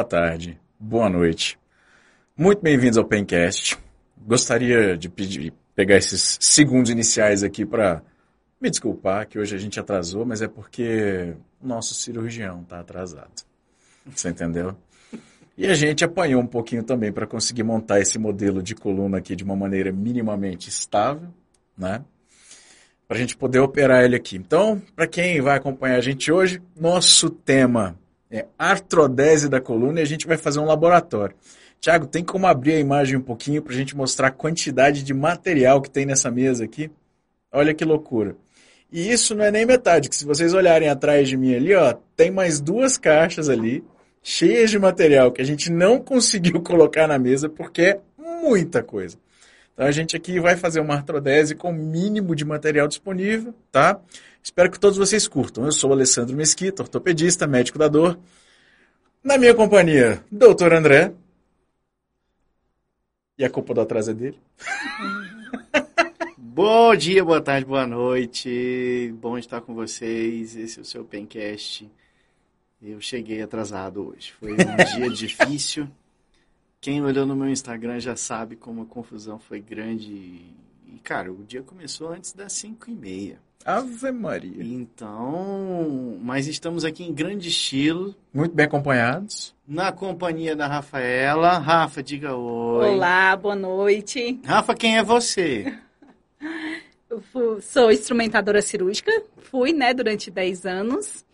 Boa tarde, boa noite. Muito bem-vindos ao Pencast. Gostaria de pedir, pegar esses segundos iniciais aqui para me desculpar que hoje a gente atrasou, mas é porque o nosso cirurgião está atrasado. Você entendeu? E a gente apanhou um pouquinho também para conseguir montar esse modelo de coluna aqui de uma maneira minimamente estável, né? Para a gente poder operar ele aqui. Então, para quem vai acompanhar a gente hoje, nosso tema é artrodese da coluna e a gente vai fazer um laboratório. Tiago, tem como abrir a imagem um pouquinho para a gente mostrar a quantidade de material que tem nessa mesa aqui? Olha que loucura. E isso não é nem metade, que se vocês olharem atrás de mim ali, ó, tem mais duas caixas ali, cheias de material que a gente não conseguiu colocar na mesa porque é muita coisa. Então a gente aqui vai fazer uma artrodese com o mínimo de material disponível, tá? Espero que todos vocês curtam. Eu sou o Alessandro Mesquita, ortopedista, médico da dor. Na minha companhia, doutor André. E a culpa do atraso é dele. Bom dia, boa tarde, boa noite. Bom estar com vocês. Esse é o seu Pencast. Eu cheguei atrasado hoje. Foi um dia difícil. Quem olhou no meu Instagram já sabe como a confusão foi grande. E, cara, o dia começou antes das 5 e meia. Ave Maria. Então, mas estamos aqui em grande estilo. Muito bem acompanhados. Na companhia da Rafaela. Rafa, diga oi. Olá, boa noite. Rafa, quem é você? Eu sou instrumentadora cirúrgica, fui, né, durante 10 anos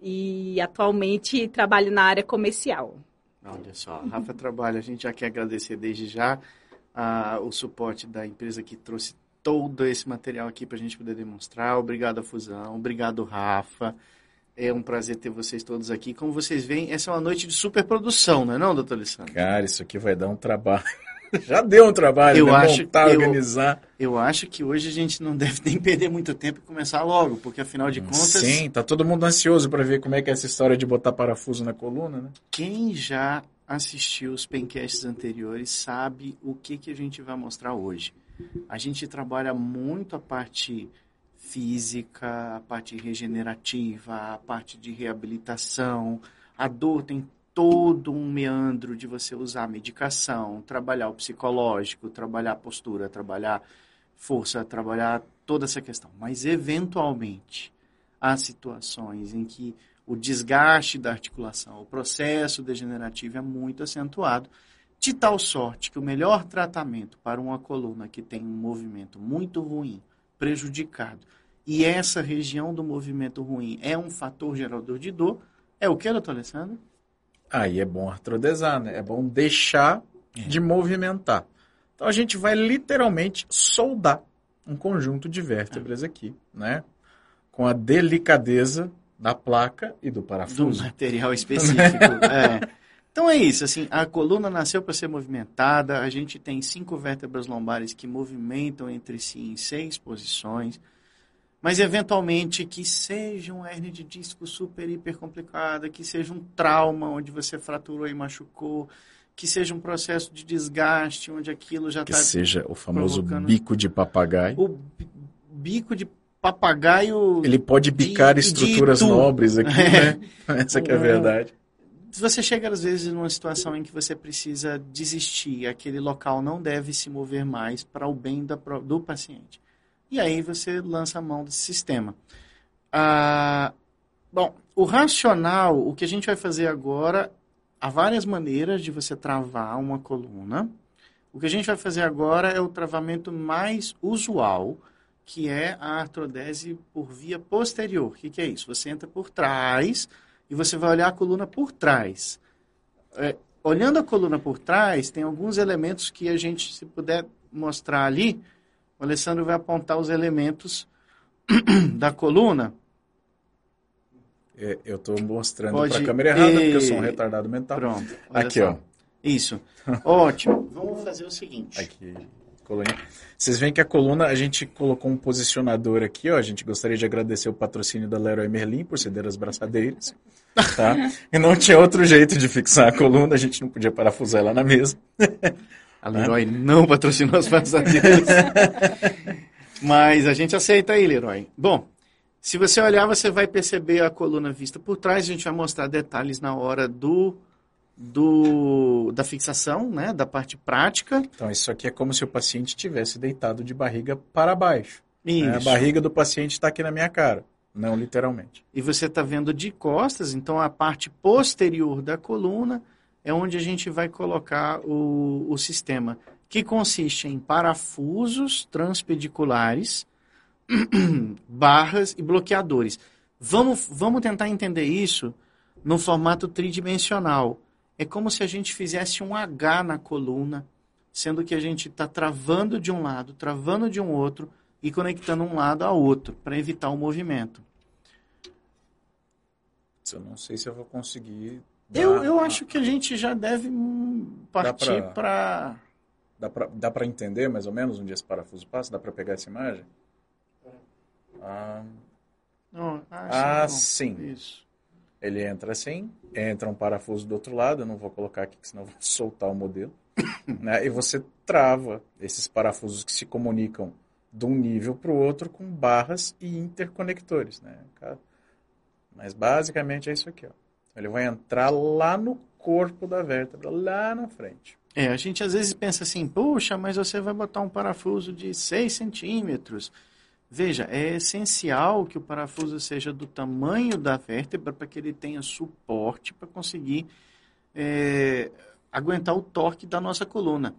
e atualmente trabalho na área comercial. Olha só, a Rafa trabalha. A gente já quer agradecer desde já ah, o suporte da empresa que trouxe todo esse material aqui para a gente poder demonstrar. Obrigado, Fusão. Obrigado, Rafa. É um prazer ter vocês todos aqui. Como vocês veem, essa é uma noite de superprodução, não é não, doutor Alessandro? Cara, isso aqui vai dar um trabalho. Já deu um trabalho, Eu né? acho Montar, que eu- organizar. Eu acho que hoje a gente não deve nem perder muito tempo e começar logo, porque afinal de contas, Sim, tá todo mundo ansioso para ver como é que é essa história de botar parafuso na coluna, né? quem já assistiu os pencasts anteriores sabe o que, que a gente vai mostrar hoje. A gente trabalha muito a parte física, a parte regenerativa, a parte de reabilitação. A dor tem todo um meandro de você usar medicação, trabalhar o psicológico, trabalhar a postura, trabalhar força, trabalhar toda essa questão. Mas, eventualmente, há situações em que o desgaste da articulação, o processo degenerativo é muito acentuado, de tal sorte que o melhor tratamento para uma coluna que tem um movimento muito ruim, prejudicado, e essa região do movimento ruim é um fator gerador de dor, é o que, doutor Alessandro? Aí é bom artrodesar, né? É bom deixar de movimentar. Então a gente vai literalmente soldar um conjunto de vértebras aqui, né? Com a delicadeza da placa e do do parafuso. material específico. é. Então é isso, assim, a coluna nasceu para ser movimentada, a gente tem cinco vértebras lombares que movimentam entre si em seis posições, mas eventualmente que seja um hernia de disco super, hiper complicada, que seja um trauma onde você fraturou e machucou, que seja um processo de desgaste onde aquilo já Que está... seja o famoso provocando- bico de papagaio. O bi- bico de papagaio... Ele pode bicar de- de estruturas itu. nobres aqui, É. né? Essa que é a verdade. Você chega às vezes numa situação em que você precisa desistir, aquele local não deve se mover mais para o bem da do paciente. E aí você lança a mão desse sistema. Ah, bom, o racional, o que a gente vai fazer agora, há várias maneiras de você travar uma coluna. O que a gente vai fazer agora é o travamento mais usual, que é a artrodese por via posterior. O que, que é isso? Você entra por trás e você vai olhar a coluna por trás. É, olhando a coluna por trás, tem alguns elementos que a gente, se puder mostrar ali, o Alessandro vai apontar os elementos da coluna. É, Eu estou mostrando Pode- para a câmera errada, porque eu sou um E- retardado mental. Pronto. Aqui, só. ó. Isso. Ótimo. Vamos fazer o seguinte. Aqui, coluninha. Vocês veem que a coluna, a gente colocou um posicionador aqui, ó. A gente gostaria de agradecer o patrocínio da Leroy Merlin por ceder as braçadeiras, tá? E não tinha outro jeito de fixar a coluna, a gente não podia parafusar ela na mesa. A Leroy não patrocinou as passadeiras. Mas a gente aceita aí, Leroy. Bom, Se você olhar, você vai perceber a coluna vista por trás. A gente vai mostrar detalhes na hora do, do da fixação, né? Da parte prática. Então, isso aqui é como se o paciente tivesse deitado de barriga para baixo. Isso. né? A barriga do paciente está aqui na minha cara, não literalmente. E você está vendo de costas, então a parte posterior da coluna é onde a gente vai colocar o, o sistema, que consiste em parafusos transpediculares, barras e bloqueadores. Vamos, vamos tentar entender isso no formato tridimensional. É como se a gente fizesse um H na coluna, sendo que a gente está travando de um lado, travando de um outro e conectando um lado ao outro para evitar o movimento. Eu não sei se eu vou conseguir. Eu, eu acho que a gente já deve hum, partir para. Dá pra entender mais ou menos onde esse parafuso passa? Dá pra pegar essa imagem? Ah, Ah, sim. Isso. Ele entra assim, entra um parafuso do outro lado, eu não vou colocar aqui, senão vou soltar o modelo. né? E você trava esses parafusos que se comunicam de um nível para o outro com barras e interconectores. Né? Mas basicamente é isso aqui. Ó. Ele vai entrar lá no corpo da vértebra, lá na frente. É, a gente às vezes pensa assim, puxa, mas você vai botar um parafuso de 6 centímetros. Veja, é essencial que o parafuso seja do tamanho da vértebra para que ele tenha suporte para conseguir é, aguentar o torque da nossa coluna.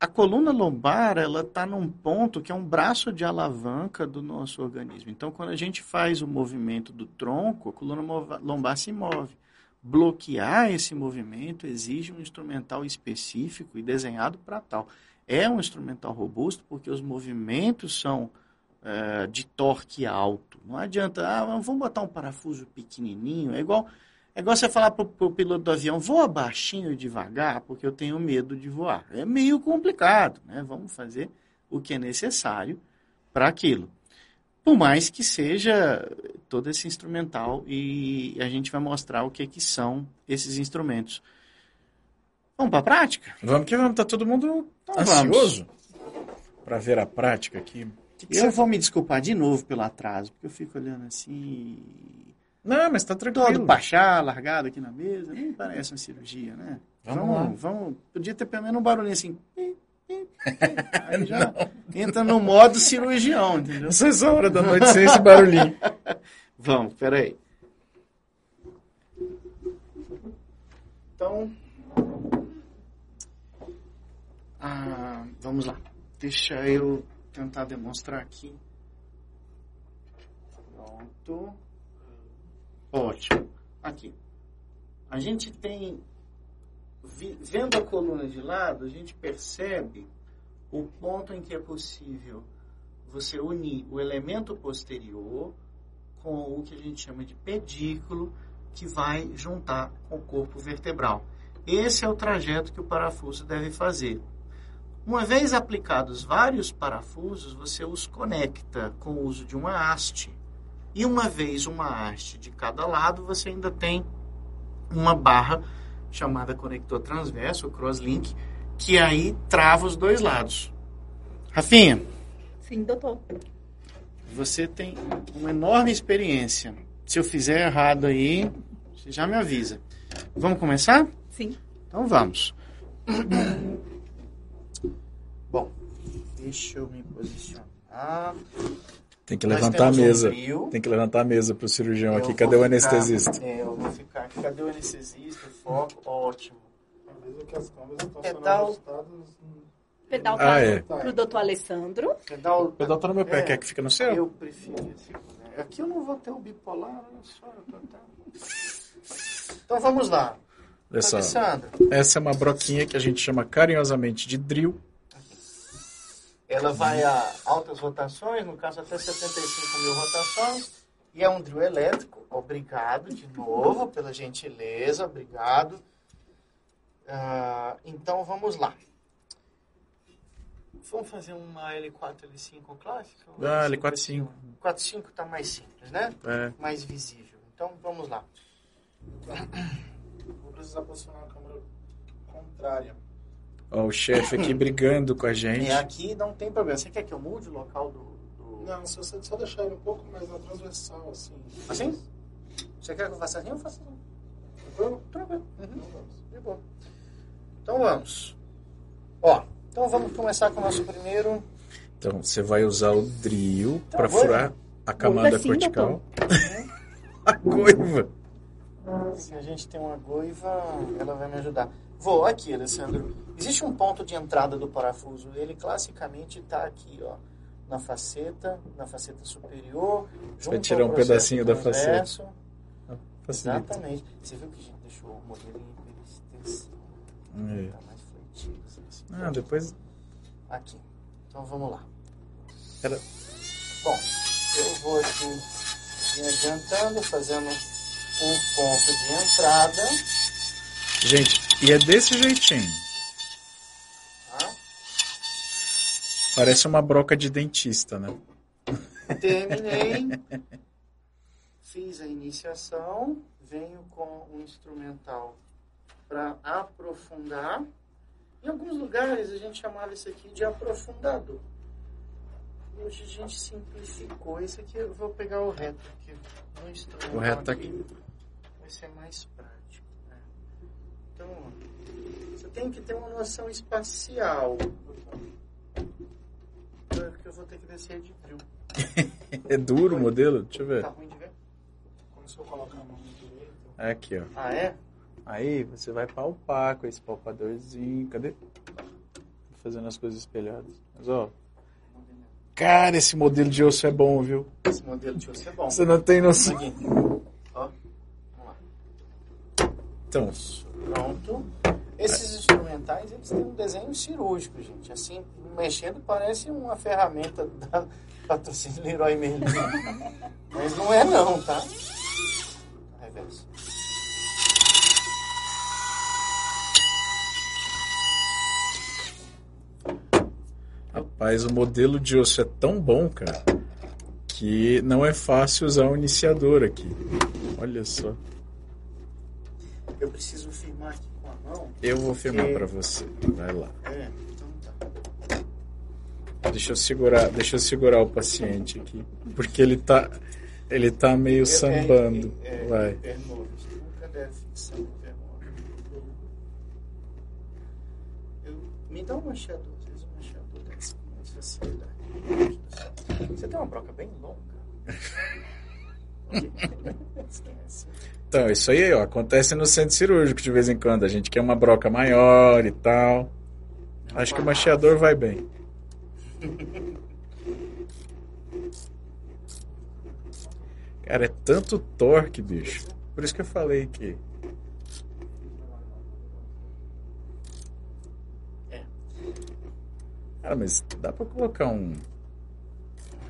A coluna lombar, ela está num ponto que é um braço de alavanca do nosso organismo. Então, quando a gente faz o movimento do tronco, a coluna lombar se move. Bloquear esse movimento exige um instrumental específico e desenhado para tal. É um instrumental robusto porque os movimentos são eh, de torque alto. Não adianta, ah, vamos botar um parafuso pequenininho. É igual, é igual você falar para o piloto do avião, voa baixinho e devagar porque eu tenho medo de voar. É meio complicado, né? Vamos fazer o que é necessário para aquilo. Por mais que seja todo esse instrumental e a gente vai mostrar o que, que são esses instrumentos. Vamos para a prática? Vamos que vamos, tá todo mundo Então ansioso para ver a prática aqui. Que que Eu vou me desculpar de novo pelo atraso, porque eu fico olhando assim, Não, mas tá todo tranquilo. pachá, largado aqui na mesa, nem parece uma cirurgia, né? Vamos vamos, lá. vamos, podia ter pelo menos um barulhinho assim. Aí já entra no modo cirurgião, entendeu? Não sei se é hora da noite sem esse barulhinho. Vamos, peraí. Então. ah, vamos lá. Deixa eu tentar demonstrar aqui. Pronto. Ótimo. Aqui. A gente tem. Vendo a coluna de lado, a gente percebe o ponto em que é possível você unir o elemento posterior com o que a gente chama de pedículo, que vai juntar com o corpo vertebral. Esse é o trajeto que o parafuso deve fazer. Uma vez aplicados vários parafusos, você os conecta com o uso de uma haste. E uma vez uma haste de cada lado, você ainda tem uma barra chamada conector transverso, ou crosslink, que aí trava os dois lados. Rafinha, Sim, doutor. você tem uma enorme experiência. Se eu fizer errado aí, você já me avisa. Vamos começar? Sim. Então vamos. Bom, deixa eu me posicionar. Tem que Nós levantar a um mesa. frio. Tem que levantar a mesa pro cirurgião Eu aqui. Cadê o ficar- anestesista? É, eu vou ficar aqui. Cadê o anestesista? Foco, ótimo. Mesmo que as câmeras estão sendo Pedal. ajustadas. Pedal Ah, tá é. pro doutor Alessandro. Pedal, O pedal tá no meu pé. É. Quer que fique no seu? Eu prefiro esse. né? Aqui eu não vou ter o bipolar, olha só. eu tô até- Então vamos lá. Olha só. Alessandro, Essa é uma broquinha que a gente chama carinhosamente de drill. Ela vai a altas rotações, no caso até 75 mil rotações, e é um drill elétrico. Obrigado de novo pela gentileza, obrigado. Ah, então vamos lá. Vamos fazer uma L4, L5 clássica? Ah, L5, L4, 5. 4.5 está mais simples, né? É. Mais visível. Então vamos lá. Vou precisar posicionar a câmera contrária. Ó, o chefe aqui brigando com a gente. É, aqui não tem problema. Você quer que eu mude o local do, do, Não, se você só deixar ele um pouco mais na transversal, assim. Assim? Você quer que eu faça assim? Eu faço assim. Tranquilo? Tranquilo. Uhum. Então vamos. De boa. Então vamos. Ó, então vamos começar com o nosso primeiro. Então, você vai usar o drill Então, para furar a camada assim, cortical. a goiva. Se a gente tem uma goiva, ela vai me ajudar. Vou aqui, Alessandro. Existe um ponto de entrada do parafuso. Ele classicamente está aqui, ó, na faceta, na faceta superior. Junto tirar um pedacinho da transverso. Facilita. Exatamente. Você viu que a gente deixou o modelo em extensão. É. Tá mais fletivo. assim. Ah, depois. Aqui. Então vamos lá. Era... Bom, eu vou aqui me adiantando, fazendo um ponto de entrada. Gente, e é desse jeitinho. Parece uma broca de dentista, né? Terminei. Fiz a iniciação. Venho com o instrumental para aprofundar. Em alguns lugares a gente chamava isso aqui de aprofundador. Hoje a gente simplificou. Esse aqui eu vou pegar o reto aqui no. O reto tá aqui. Vai ser mais prático. Então, você tem que ter uma noção espacial. Porque eu vou ter que descer de drill. É duro o modelo? Deixa eu ver. Tá ruim de ver? Começou a colocar a mão no direito. É aqui, ó. Ah, é? Aí você vai palpar com esse palpadorzinho. Cadê? Fazendo as coisas espelhadas. Mas ó. Cara, esse modelo de osso é bom, viu? Esse modelo de osso é bom. Você não tem noção. Ó. Vamos lá. Então, Pronto. Esses instrumentais, eles têm um desenho cirúrgico, gente. Assim, mexendo parece uma ferramenta da patrocínio Leroy Merlin. Mas não é não, tá? Reverso. rapaz, o modelo de osso é tão bom, cara, que não é fácil usar o iniciador aqui. Olha só. Eu preciso firmar aqui com a mão. Eu vou filmar porque- pra você. Vai lá. É, então tá. Deixa eu segurar, deixa eu segurar o paciente aqui, porque ele tá ele tá meio sambando. É, é, Vai. é nunca deve fixar. Eu, me dá um machador, às vezes um machador dá mais facilidade. Você tem uma broca bem longa. Esquece. Então, isso aí, ó, acontece no centro cirúrgico de vez em quando. A gente quer uma broca maior e tal. Acho que o macheador vai bem. Cara, é tanto torque, bicho. Por isso que eu falei que. Cara, mas dá pra colocar um.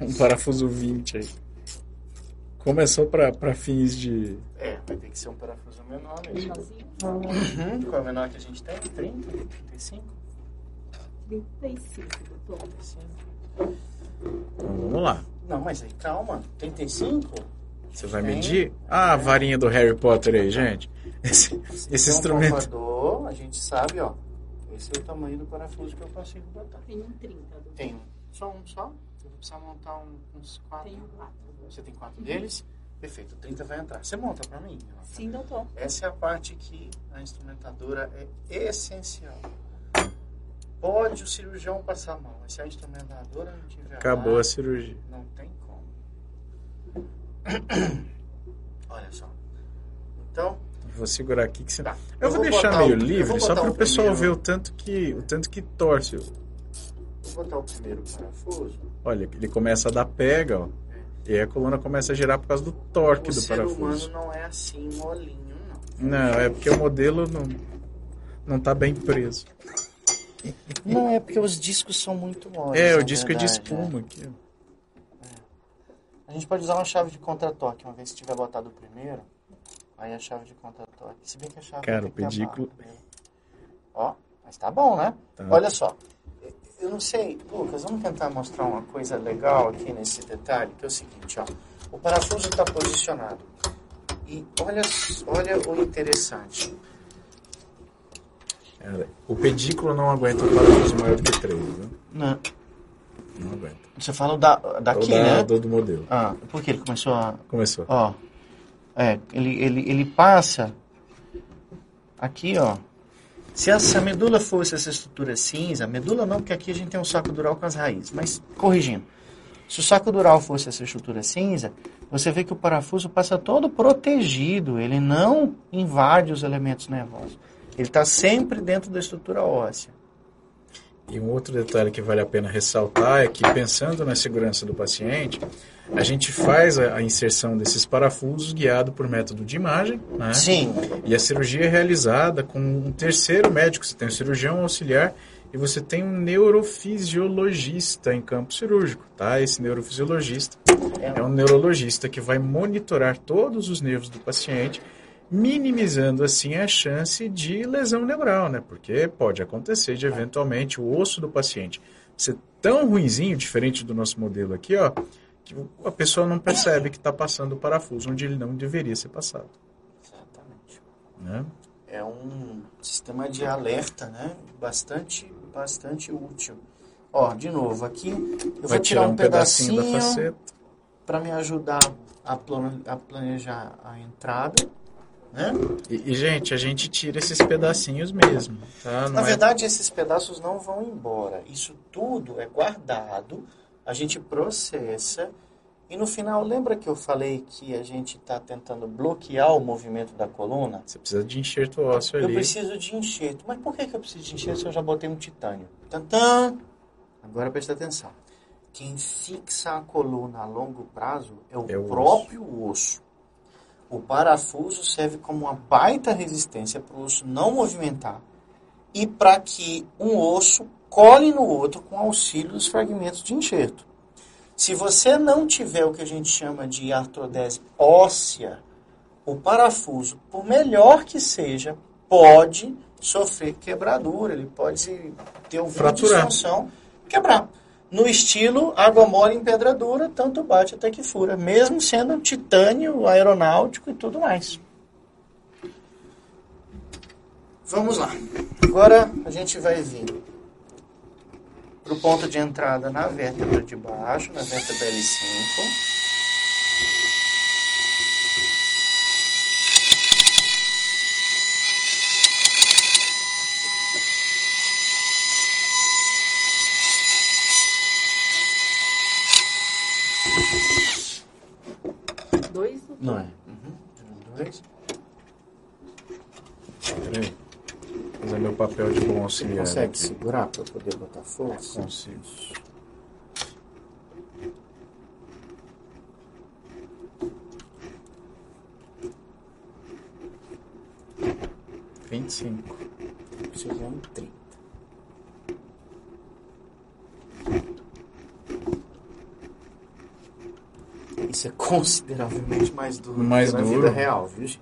Um parafuso 20 aí. Começou pra, pra fins de. É, vai ter que ser um parafuso menor mesmo. Uhum. Qual é o menor que a gente tem? 30? 35? 35, doutor. 35. Então, vamos lá. Não, mas aí calma. 35? Você vai Tem. medir? Ah, a varinha do Harry Potter aí, gente. Esse, esse um instrumento. palpador, a gente sabe, ó. Esse é o tamanho do parafuso que eu consigo botar. Tem um 30, doutor. Tem um. Só um só? Eu vou precisar montar um- uns quatro. Um 4. Você tem quatro deles? Perfeito, 30 vai entrar. Você monta pra mim? Rafa? Sim, doutor. Essa é a parte que a instrumentadora é essencial. Pode o cirurgião passar a mão, mas se a instrumentadora não tiver Acabou lá, a cirurgia. não tem como. Olha só. Então, Vou segurar aqui que você. Tá. Eu, Eu vou, vou deixar meio o- livre só para o o pessoal primeiro. ver o tanto que o tanto que torce. Vou botar o primeiro parafuso. Olha, ele começa a dar pega, ó. E aí a coluna começa a girar por causa do torque o do ser parafuso. humano não é assim molinho, não. Não, é porque o modelo não não tá bem preso. Não, é porque os discos são muito moles. É, o disco é de verdade, espuma aqui, ó. A gente pode usar uma chave de contratoque, uma vez que tiver botado o primeiro, aí a chave de contratoque. Se bem que a chave Cara, o pedículo-. Ó, mas tá bom, né? Tá. Olha só. Eu não sei, Lucas, vamos tentar mostrar uma coisa legal aqui nesse detalhe, que é o seguinte, ó. O parafuso está posicionado. E olha, olha o interessante. O pedículo não aguenta um parafuso maior do que 3, viu? Não. Não aguenta. Você fala da, daqui, Ou da- né? do, do modelo. Ah, por que ele começou a... Começou. Ó, é, ele, ele, ele passa aqui, ó. Se essa medula fosse essa estrutura cinza, medula não, porque aqui a gente tem um saco dural com as raízes, mas corrigindo. Se o saco dural fosse essa estrutura cinza, você vê que o parafuso passa todo protegido, ele não invade os elementos nervosos. Ele está sempre dentro da estrutura óssea. E um outro detalhe que vale a pena ressaltar é que, pensando na segurança do paciente, a gente faz a, a inserção desses parafusos guiado por método de imagem, né? Sim, E a cirurgia é realizada com um terceiro médico. Você tem um cirurgião auxiliar e você tem um neurofisiologista em campo cirúrgico, tá? Esse neurofisiologista é um neurologista que vai monitorar todos os nervos do paciente, minimizando assim a chance de lesão neural, né? Porque pode acontecer de eventualmente o osso do paciente ser tão ruinzinho, diferente do nosso modelo aqui, ó, que a pessoa não percebe que está passando o parafuso onde ele não deveria ser passado, exatamente. né? É um sistema de alerta, né? Bastante, bastante útil. Ó, de novo, aqui eu Vai vou tirar um pedacinho pedacinho da faceta. para me ajudar a, plane- a planejar a entrada, né? E, e, gente, a gente tira esses pedacinhos mesmo, tá? Na é- verdade, esses pedaços não vão embora. Isso tudo é guardado, a gente processa e no final, lembra que eu falei que a gente está tentando bloquear o movimento da coluna? Você precisa de enxerto ósseo Eu ali. preciso de enxerto. Mas por que, que eu preciso de enxerto se eu já botei um titânio? Tantã! Agora presta atenção. Quem fixa a coluna a longo prazo é o É o próprio osso. O parafuso serve como uma baita resistência para o osso não movimentar e para que um osso cole no outro com auxílio dos fragmentos de enxerto. Se você não tiver o que a gente chama de artrodese óssea, o parafuso, por melhor que seja, pode sofrer quebradura, ele pode ter Fraturar. disfunção, quebrar. No estilo água mole em pedra dura, tanto bate até que fura, mesmo sendo titânio aeronáutico e tudo mais. Vamos lá. Agora a gente vai vir para o ponto de entrada na vértebra de baixo, na vértebra L5. Dois. Não é? Uhum. Dois. Peraí. Fazer meu papel de auxiliar. Consegue segurar para poder botar força? Consigo. Vinte e cinco. Chegando em 30. Isso é consideravelmente mais duro Mais do que na duro. vida real, viu, gente?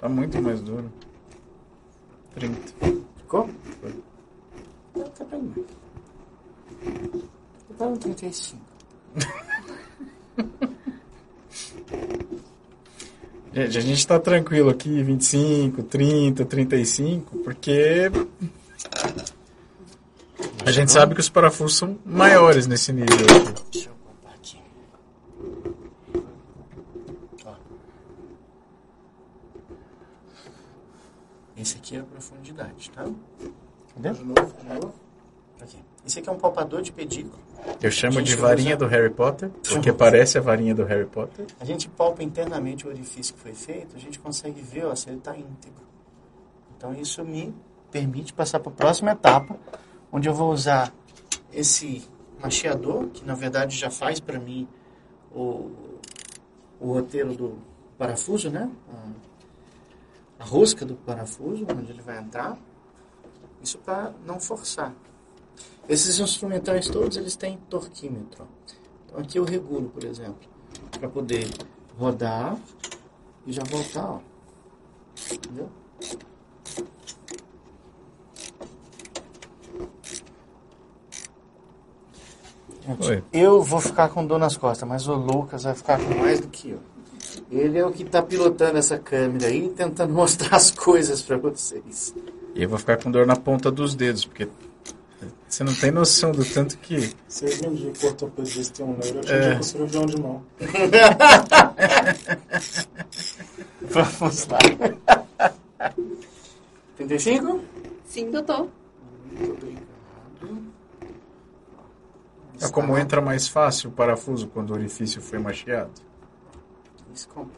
Tá muito mais duro. 30. Ficou? Não, tá bem mais. Tava no 35. Gente, a gente tá tranquilo aqui, 25, 30, 35, porque a gente sabe que os parafusos são maiores nesse nível aqui. Ó. Esse aqui é a profundidade, tá? Entendeu? De novo, de novo. Aqui. Esse aqui é um palpador de pedículo. Eu chamo de varinha vou do Harry Potter, porque parece a varinha do Harry Potter. A gente palpa internamente o orifício que foi feito, a gente consegue ver ó, se ele está íntegro. Então isso me permite passar para a próxima etapa, onde eu vou usar esse macheador, que na verdade já faz para mim o, o roteiro do parafuso, né? A, a rosca do parafuso, onde ele vai entrar. Isso para não forçar. Esses instrumentais todos, eles têm torquímetro. Então aqui eu regulo, por exemplo, para poder rodar e já voltar, ó. Entendeu? Gente, Oi. eu vou ficar com dor nas costas, mas o Lucas vai ficar com mais do que eu. Ele é o que está pilotando essa câmera aí, tentando mostrar as coisas para vocês. E eu vou ficar com dor na ponta dos dedos, porque Você não tem noção do tanto que. Se algum dia que o ortopedista tem um neuro, eu É. de cirurgião de mão. Vamos lá. 35? Sim, doutor. Muito obrigado. É como entra mais fácil o parafuso quando o orifício foi macheado. Desculpa.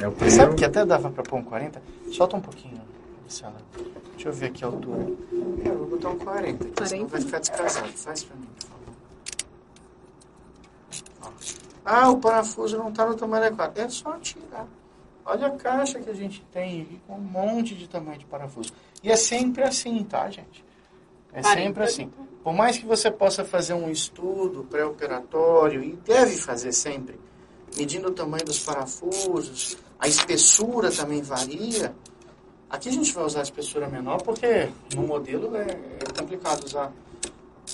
É o Sabe primeiro. que até dava pra pôr um 40? Solta um pouquinho, Luciana. Deixa eu ver aqui a altura. É, eu vou botar um 40, aqui, senão 40? vai ficar descasado. Faz pra mim, por favor. Ó. Ah, o parafuso não tá no tamanho adequado. É só tirar. Olha a caixa que a gente tem aqui com um monte de tamanho de parafuso. E é sempre assim, tá, gente? É 40. sempre assim. Por mais que você possa fazer um estudo pré-operatório, e deve fazer sempre, medindo o tamanho dos parafusos, a espessura também varia. Aqui a gente vai usar a espessura menor porque no modelo é, é complicado usar.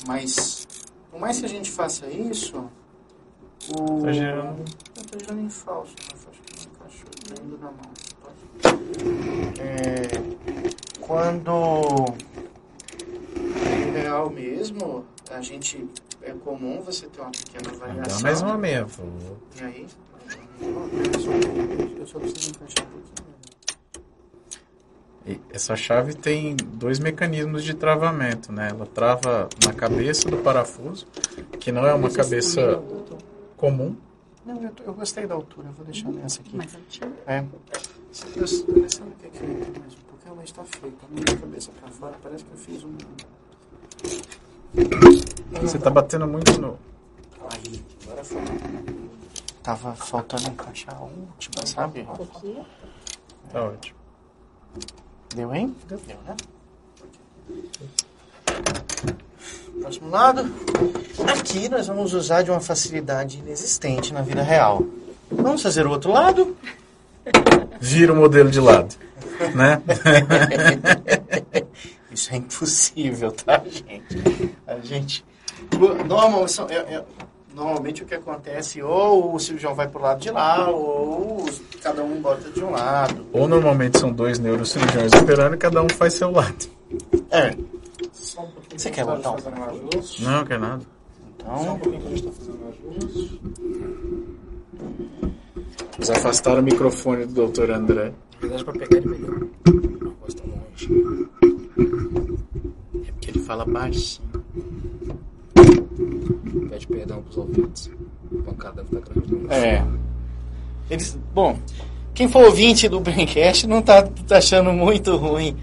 Mas, por mais que a gente faça isso, o... Tá girando. Eu tô girando em falso, mas acho que não encaixou ainda na mão. É, quando em real mesmo, a gente é comum você ter uma pequena variação. Dá mais uma meia, por favor. E aí? Eu só preciso encaixar um pouquinho. Essa chave tem dois mecanismos de travamento, né? Ela trava na cabeça do parafuso, que não é uma cabeça comum. Não, eu, tô- eu gostei da altura, eu vou deixar nessa aqui. Mais altinho. É. Se eu pensando que aqui mais um pouco, ela está feita. A minha cabeça para fora parece que eu fiz um. Você tá batendo muito no. Aí, agora foi. Tava faltando encaixar a última, sabe? Aqui. Tá ótimo. Deu, hein? Deu, né? Próximo lado. Aqui nós vamos usar de uma facilidade inexistente na vida real. Vamos fazer o outro lado? Vira o modelo de lado, né? Isso é impossível, tá, gente? A gente. Normal, são- é- é- normalmente o que acontece, ou o cirurgião vai pro lado de lá, ou cada um bota de um lado. Ou normalmente são dois neurocirurgiões operando e cada um faz seu lado. É. Só um pouquinho Você que quer gente botar um tá o. Não, quer nada. Só um Então, pouquinho que a gente tá fazendo o ajuste. Eles afastaram o microfone do Dr. André. na verdade, pra pegar ele melhor. Não gosta longe. É porque ele fala baixinho. Pede perdão pros ouvintes. A pancada fica grande. É. Eles, bom, quem for ouvinte do Braincast não tá, tá achando muito ruim.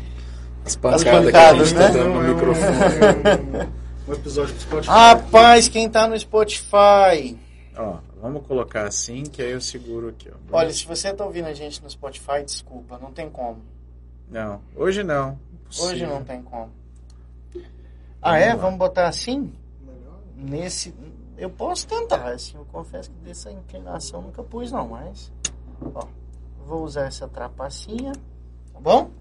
As pancadas pancadas que a gente que tá tá dando no no microfone. Um episódio do Spotify. Rapaz, quem tá no Spotify. Ó, vamos colocar assim, que aí eu seguro aqui, ó. Olha, se você tá ouvindo a gente no Spotify, desculpa, não tem como. Não, hoje não. Hoje Impossível. não tem como. Ah, é? lá. Vamos botar assim? Nesse. Eu posso tentar, assim, eu confesso que dessa inclinação nunca pus, não, mas. Ó, vou usar essa trapacinha, tá bom?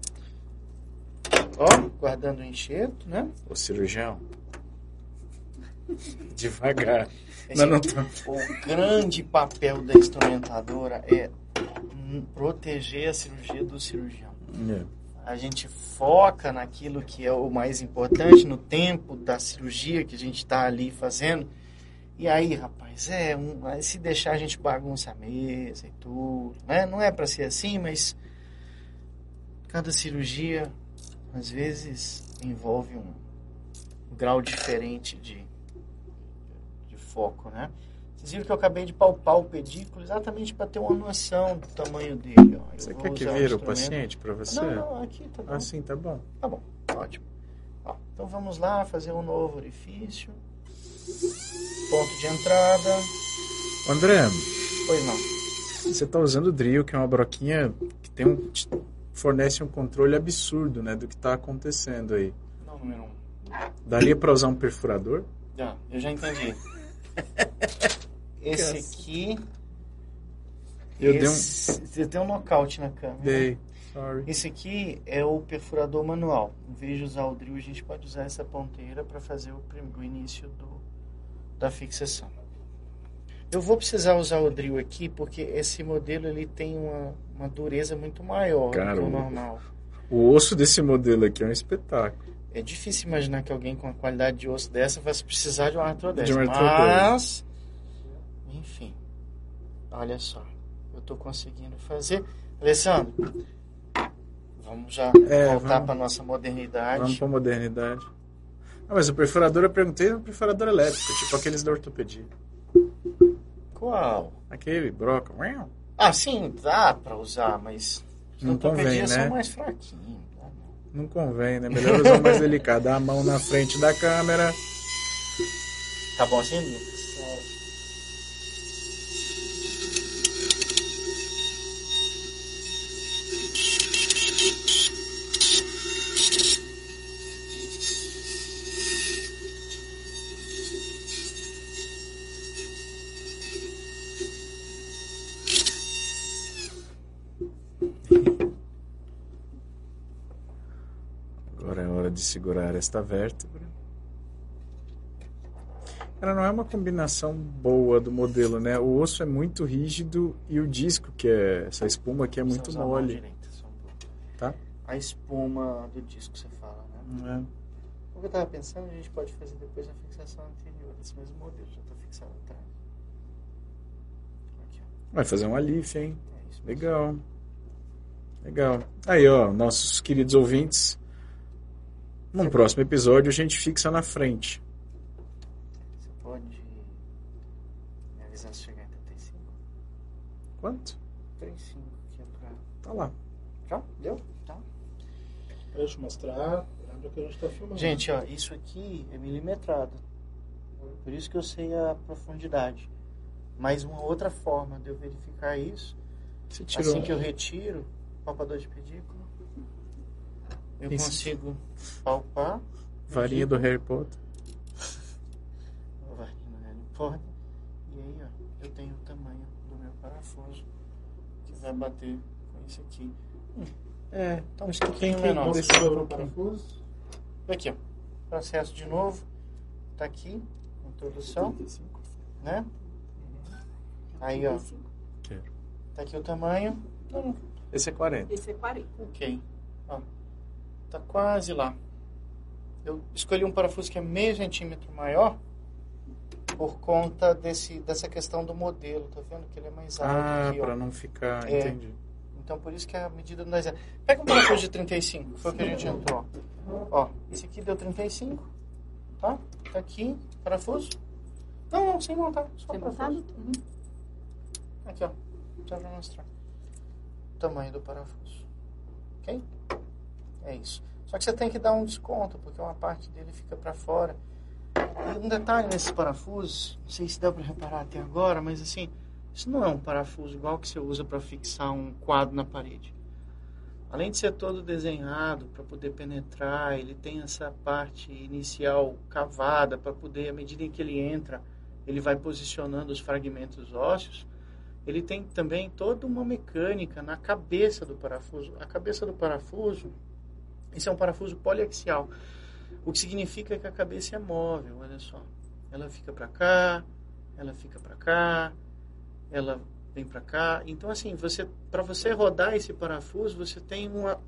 Ó, guardando o enxerto, né? Ô cirurgião. Devagar. Esse- Não, não tá. O grande papel da instrumentadora é proteger a cirurgia do cirurgião. É. A gente foca naquilo que é o mais importante, no tempo da cirurgia que a gente está ali fazendo. E aí, rapaz, é um, se deixar a gente bagunça a mesa e tudo, né? Não é para ser assim, mas cada cirurgia às vezes envolve um, grau diferente de, de foco, né? Viram que eu acabei de palpar o pedículo exatamente para ter uma noção do tamanho dele. Ó. Você quer que vira o paciente pra você? Não, não, aqui tá bom. Assim, tá bom. Tá bom, ótimo. Ó, então vamos lá fazer um novo orifício. Ponto de entrada. André, Pois não. você tá usando o drill, que é uma broquinha que tem um, fornece um controle absurdo, né, do que tá acontecendo aí. Não, número um. Daria pra usar um perfurador? Já, eu já entendi. Esse aqui. Eu dei um- esse, Você tem um nocaute na câmera. Dei. Sorry. Esse aqui é o perfurador manual. Em vez de usar o drill, a gente pode usar essa ponteira para fazer o, o início do, da fixação. Eu vou precisar usar o drill aqui porque esse modelo ele tem uma, uma dureza muito maior do que Cara, o normal. O osso desse modelo aqui é um espetáculo. É difícil imaginar que alguém com a qualidade de osso dessa vai precisar de um artrodese. De um artrodese. Mas, enfim, olha só. Eu tô conseguindo fazer. Alessandro, vamos já É, voltar para nossa modernidade. Vamos pra modernidade. Ah, mas o perfurador eu perguntei no perfurador elétrico, tipo aqueles da ortopedia. Qual? Aquele, broca. Ah, sim, dá para usar, mas Não convém, né? são mais fraquinhos. dá não. Não convém, né? Melhor usar o mais delicado. Dá a mão na frente da câmera. Tá bom assim, de segurar esta vértebra. Ela não é uma combinação boa do modelo, né? O osso é muito rígido e o disco, que é essa espuma aqui, é muito usar a mole. direita, um. Tá? A espuma do disco, você fala, né? É. O que eu tava pensando, a gente pode fazer depois a fixação anterior, esse mesmo modelo, já tá fixado atrás. Aqui, ó. Vai fazer um alife, hein? É. Legal. Legal. Aí, ó, nossos queridos ouvintes. Num próximo episódio a gente fixa na frente. Você pode me avisar se chegar em 35? Quanto? 35, que é pra... Tá lá. Já? Deu? Tá. Deixa eu mostrar. Lembra que a gente tá filmando. Gente, ó, isso aqui é milimetrado. Por isso que eu sei a profundidade. Mas uma outra forma de eu verificar isso, Você tirou. assim que eu retiro o palpador de pedículo, eu Isso. consigo palpar Varinha do Harry Potter. varinha do Harry Potter. E aí, ó, eu tenho o tamanho do meu parafuso que vai bater com isso aqui. É, um pouquinho que- menor. Vamos Desse- sobre o parafuso. Aqui, ó. Processo de novo. Tá aqui. Introdução, né? Aí, ó. Quero. Tá aqui o tamanho. Esse é 40. Esse é 40. ok. Ó. Tá quase lá. Eu escolhi um parafuso que é meio centímetro maior por conta desse, dessa questão do modelo. Tá vendo que ele é mais alto Ah, aqui, ó. pra não ficar. É. Entendi. Então por isso que a medida não zero. Pega um parafuso de 35, que foi o que a gente entrou. Ó, esse aqui deu 35, tá? Tá aqui, parafuso. Não, não, sem montar, só Tem parafuso. Uhum. Aqui, ó, só pra mostrar. O tamanho do parafuso. Ok? É isso. Só que você tem que dar um desconto, porque uma parte dele fica pra fora. E um detalhe nesses parafusos, não sei se dá pra reparar até agora, mas assim, isso não é um parafuso igual que você usa para fixar um quadro na parede. Além de ser todo desenhado para poder penetrar, ele tem essa parte inicial cavada para poder, à medida em que ele entra, ele vai posicionando os fragmentos ósseos. Ele tem também toda uma mecânica na cabeça do parafuso. A cabeça do parafuso, esse é um parafuso poliaxial, o que significa que a cabeça é móvel. Olha só, ela fica para cá, ela fica para cá, ela vem para cá. Então assim, você para você rodar esse parafuso, você tem uma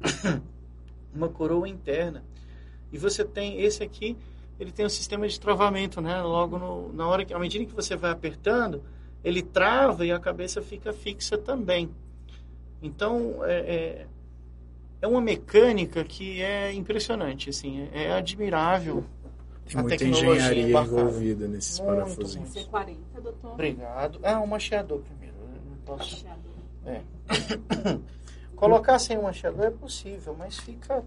uma coroa interna. E você tem esse aqui, ele tem um sistema de travamento, né? Logo no, na hora que à medida que você vai apertando, ele trava e a cabeça fica fixa também. Então, é, é, é uma mecânica que é impressionante, assim, é, é admirável. Tem a muita tecnologia engenharia embarcada. envolvida nesses Muito, parafusinhos. Esse é 40, doutor. Obrigado. Ah, um macheador primeiro. Eu não posso. É. Colocar sem um macheador é possível, mas fica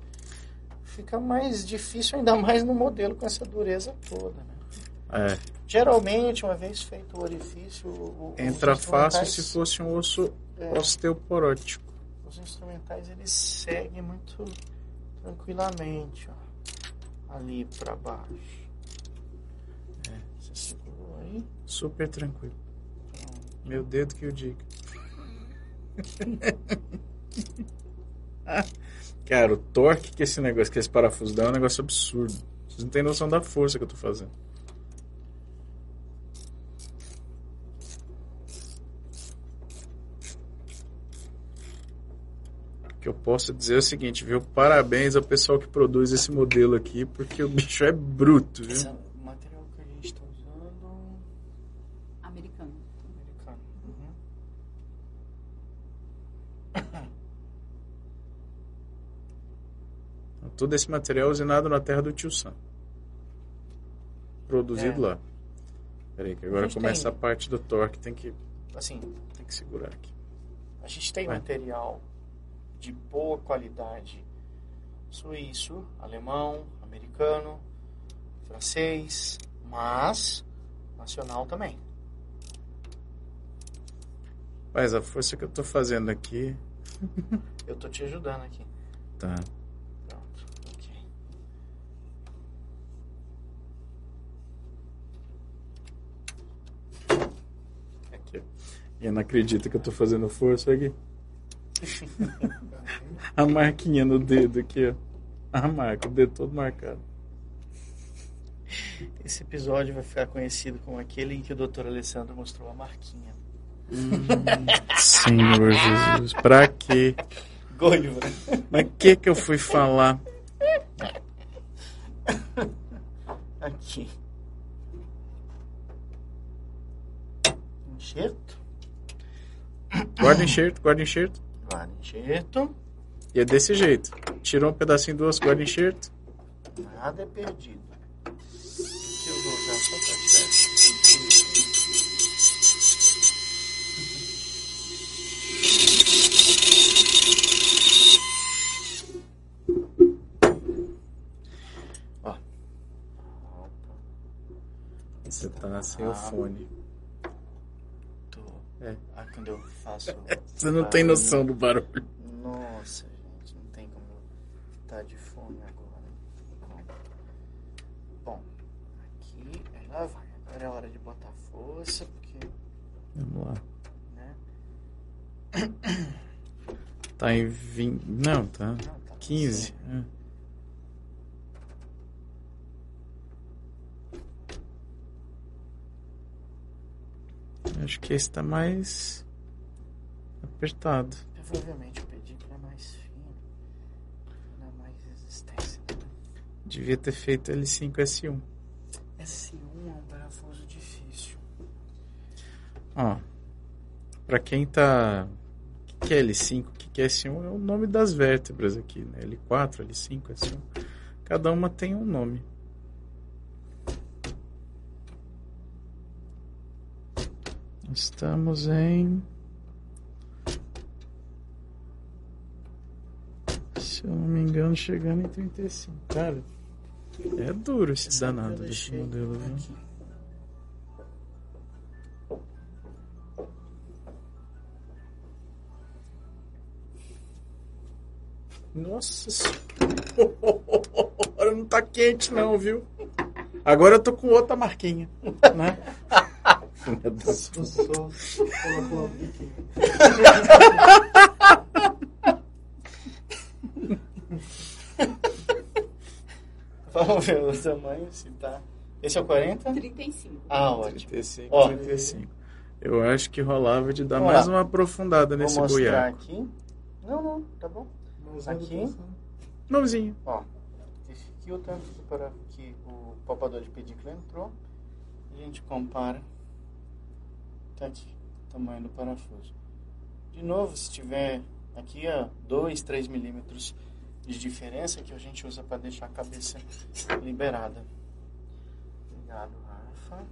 fica mais difícil, ainda mais no modelo com essa dureza toda. Né? É, Geralmente, uma vez feito o orifício, o- entra fácil se fosse um osso é, osteoporótico. Os instrumentais eles seguem muito tranquilamente, ó, ali para baixo. É. Você segurou aí? Super tranquilo. Meu dedo que eu diga. Cara, o torque que esse negócio, que esse parafuso dá é um negócio absurdo. Vocês não têm noção da força que eu tô fazendo. Que eu posso dizer é o seguinte, viu? Parabéns ao pessoal que produz esse modelo aqui, porque o bicho é bruto, Esse viu? é o material que a gente está usando. Americano. Americano. Uhum. Todo esse material é usinado na terra do tio Sam. Produzido É. lá. Peraí, que agora gente começa tem- a parte do torque, tem que, Assim, tem que segurar aqui. a gente tem Vai. material de boa qualidade suíço, alemão, americano, francês, mas nacional também. Mas a força que eu tô fazendo aqui. Eu tô te ajudando aqui. Tá. Pronto. Ok. aqui. E eu não acredito que eu tô fazendo força aqui. a marquinha no dedo aqui, ó. A marca, o dedo todo marcado. Esse episódio vai ficar conhecido como aquele em que o Dr. Alessandro mostrou a marquinha. Senhor Jesus, pra quê? Goiva. Mas que que eu fui falar? Aqui. Enxerto. Guarda enxerto, guarda enxerto. Guarda enxerto. E é desse jeito. Tirou um pedacinho do osso, guarda enxerto. Nada é perdido. Deixa eu voltar só pra Ó. Você tá sem o fone. É. Ah, quando eu faço. Você não tem noção do barulho. Nossa, gente, não tem como tá de fome agora. Bom, aqui, lá vai. Agora é hora de botar força, porque, Vamos lá. né? Tá em 20. Não, tá. Não, tá 15. certo. é. Acho que esse tá mais apertado. Provavelmente o pedículo é mais fino. Dá mais resistência. né? Devia ter feito L5 S1. S1 é um parafuso difícil. Ó, pra quem tá. O que, é L5? O que, que é S1? É o nome das vértebras aqui, né? L4, L5, S1. Cada uma tem um nome. Estamos em. Se eu não me engano, chegando em 35. Cara, é duro esse danado desse modelo, viu? aqui. Nossa senhora, não tá quente não, viu? Agora eu tô com outra marquinha, né? Vamos ver o tamanho, se tá. Esse é o 40? 35. Ah, ótimo. 35, Ó. 35. Eu acho que rolava de dar Vamos mais lá. uma aprofundada nesse Vou mostrar boiaco. aqui. Não, não, tá bom. Aqui. Novinho. Ó, esse aqui é o tanto que, para, que o palpador de pedículo entrou. A gente compara. Aqui, o tamanho do parafuso. De novo, se tiver aqui, ó, 2, 3 milímetros de diferença que a gente usa para deixar a cabeça liberada. Obrigado, Rafa.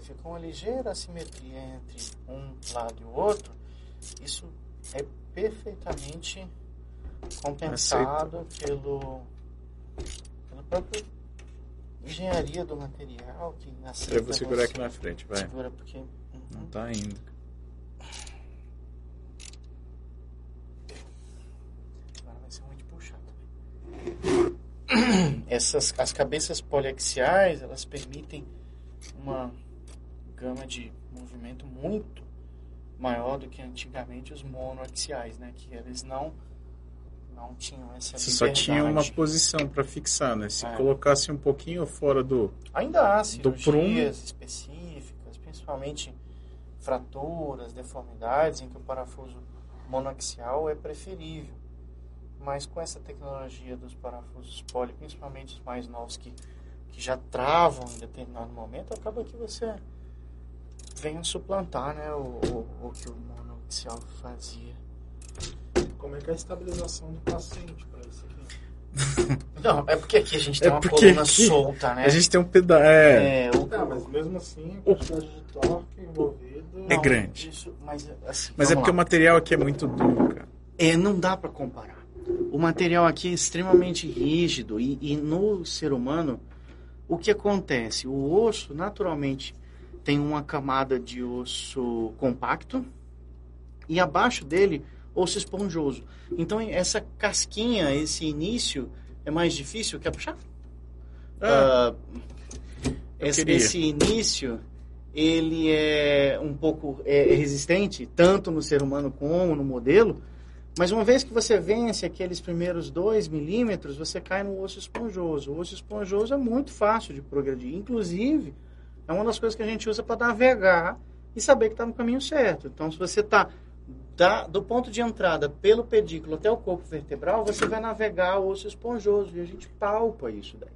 Fica uma ligeira assimetria entre um lado e o outro. Isso é perfeitamente compensado pelo própria engenharia do material que aceita Eu vou segurar aqui na frente, vai. Segura porque Não uhum. tá indo. Agora vai ser muito puxado. Essas, as cabeças poliaxiais, elas permitem uma gama de movimento muito maior do que antigamente os monoaxiais, né? Que eles não não tinham essa Você só tinha uma liberdade. posição pra fixar, né? Se É. colocasse um pouquinho fora do. Ainda há do prumo. cirurgias específicas, principalmente fraturas, deformidades, em que o parafuso monoaxial é preferível. Mas com essa tecnologia dos parafusos poli, principalmente os mais novos que, que já travam em determinado momento, acaba que você vem a suplantar né, o, o, o que o monoaxial fazia. Como é que é a estabilização do paciente para isso aqui? Não, é porque aqui a gente tem É uma porque coluna aqui solta, né? A gente tem um pedaço. É, É, o, Não, mas mesmo assim, a quantidade de torque envolvido... É grande. Isso, mas assim, mas é porque o lá. material aqui é muito duro, cara. É, não dá para comparar. O material aqui é extremamente rígido e, e no ser humano, o que acontece? O osso, naturalmente, tem uma camada de osso compacto e abaixo dele, osso esponjoso. Então, essa casquinha, esse início, é mais difícil. Quer puxar? Ah, esse, queria. esse início, ele é um pouco é, resistente, tanto no ser humano como no modelo, mas uma vez que você vence aqueles primeiros 2 milímetros, você cai no osso esponjoso. O osso esponjoso é muito fácil de progredir. Inclusive, é uma das coisas que a gente usa para navegar e saber que está no caminho certo. Então, se você está do ponto de entrada pelo pedículo até o corpo vertebral, você vai navegar o osso esponjoso e a gente palpa isso daí.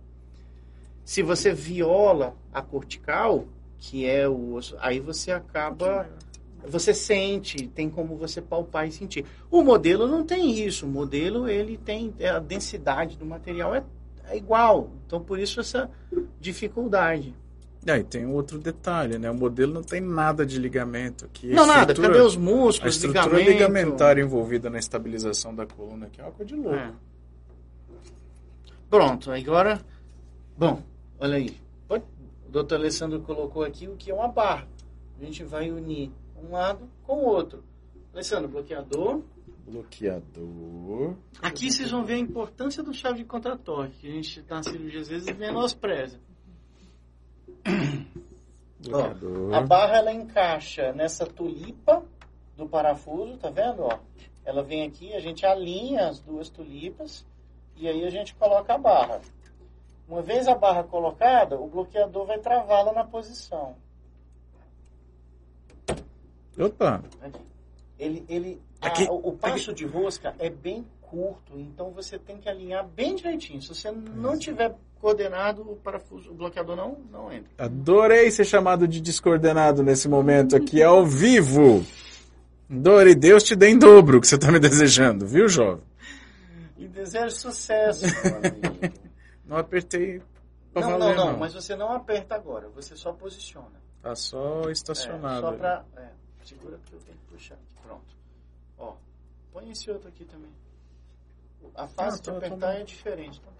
Se você viola a cortical, que é o osso, aí você acaba você sente, tem como você palpar e sentir. O modelo não tem isso. O modelo ele tem é, a densidade do material é, é igual. Então por isso essa dificuldade. E aí tem um outro detalhe, né? O modelo não tem nada de ligamento aqui. A não nada. Cadê os A músculos, estrutura ligamento? ligamentar envolvida na estabilização da coluna aqui é uma coisa de louco. É. Pronto. Agora, bom, olha aí. O doutor Alessandro colocou aqui o que é uma barra. A gente vai unir um lado com o outro. Alessandro, bloqueador. Bloqueador. Aqui vocês vão ver a importância do chave de contratorque, que a gente na cirurgia às vezes menospreza. Bloqueador. A barra ela encaixa nessa tulipa do parafuso, tá vendo? Ó, ela vem aqui, a gente alinha as duas tulipas e aí a gente coloca a barra. Uma vez a barra colocada, o bloqueador vai travá-la na posição. Opa! Aqui. Ele, ele, a- Aqui. o, o passo de rosca é bem curto, então você tem que alinhar bem direitinho. Se você não tiver coordenado, o parafuso, o bloqueador não, não entra. Adorei ser chamado de descoordenado nesse momento aqui ao vivo. Dore, Deus te dê em dobro o que você está me desejando, viu, jovem? E desejo sucesso, meu amigo. Não apertei Não, valer, não, não, mas você não aperta agora, você só posiciona. Tá só É, estacionado. só ali. pra. É, segura porque eu tenho que puxar aqui. Pronto. Ó, põe esse outro aqui também. A fase Ah, de tô- tô apertar bom. é diferente. Aqui.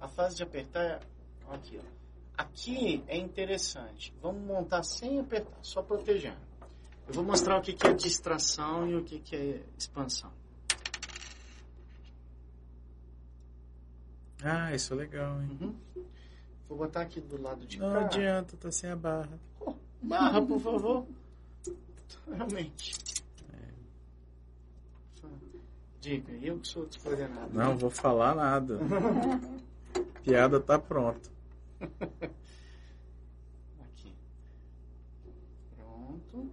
A fase de apertar é. Aqui, ó. Aqui é interessante. Vamos montar sem apertar, só protegendo. Eu vou mostrar o que é distração e o que é expansão. Ah, isso é legal, hein? Uhum. Vou botar aqui do lado de Não cá. adianta, tá sem a barra. Barra, por favor. Realmente. Diga, eu que sou descoordenado. Não vou falar nada. Piada tá pronta. Aqui. Pronto.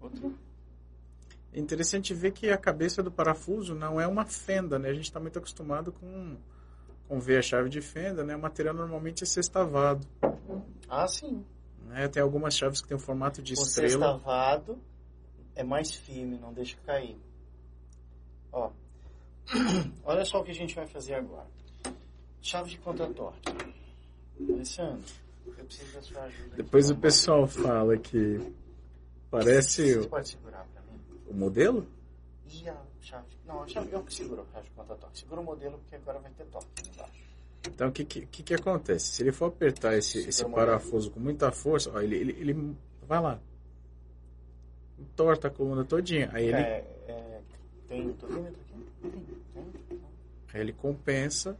Outro. É interessante ver que a cabeça do parafuso não é uma fenda, né? A gente está muito acostumado com, com ver a chave de fenda, né? O material normalmente é sextavado. Ah, sim. Né? Tem algumas chaves que tem o formato de O estrela. sextavado é mais firme, não deixa cair. Ó. Olha só o que a gente vai fazer agora. Chave de contratorque. Alessandro, eu preciso da sua ajuda. aqui. Depois o Vamos pessoal fala que parece Você o, pode segurar pra mim? o modelo. E a chave. Não, a chave, eu que seguro a chave de contratorque. Segura o modelo porque agora vai ter torque aqui embaixo. Então o que, que, que acontece? Se ele for apertar esse, esse parafuso com muita força, ó, ele, ele, ele vai lá. Torta a coluna todinha. Aí ele, É, é, tem o tolímetro aqui? Tem, tem. aí ele compensa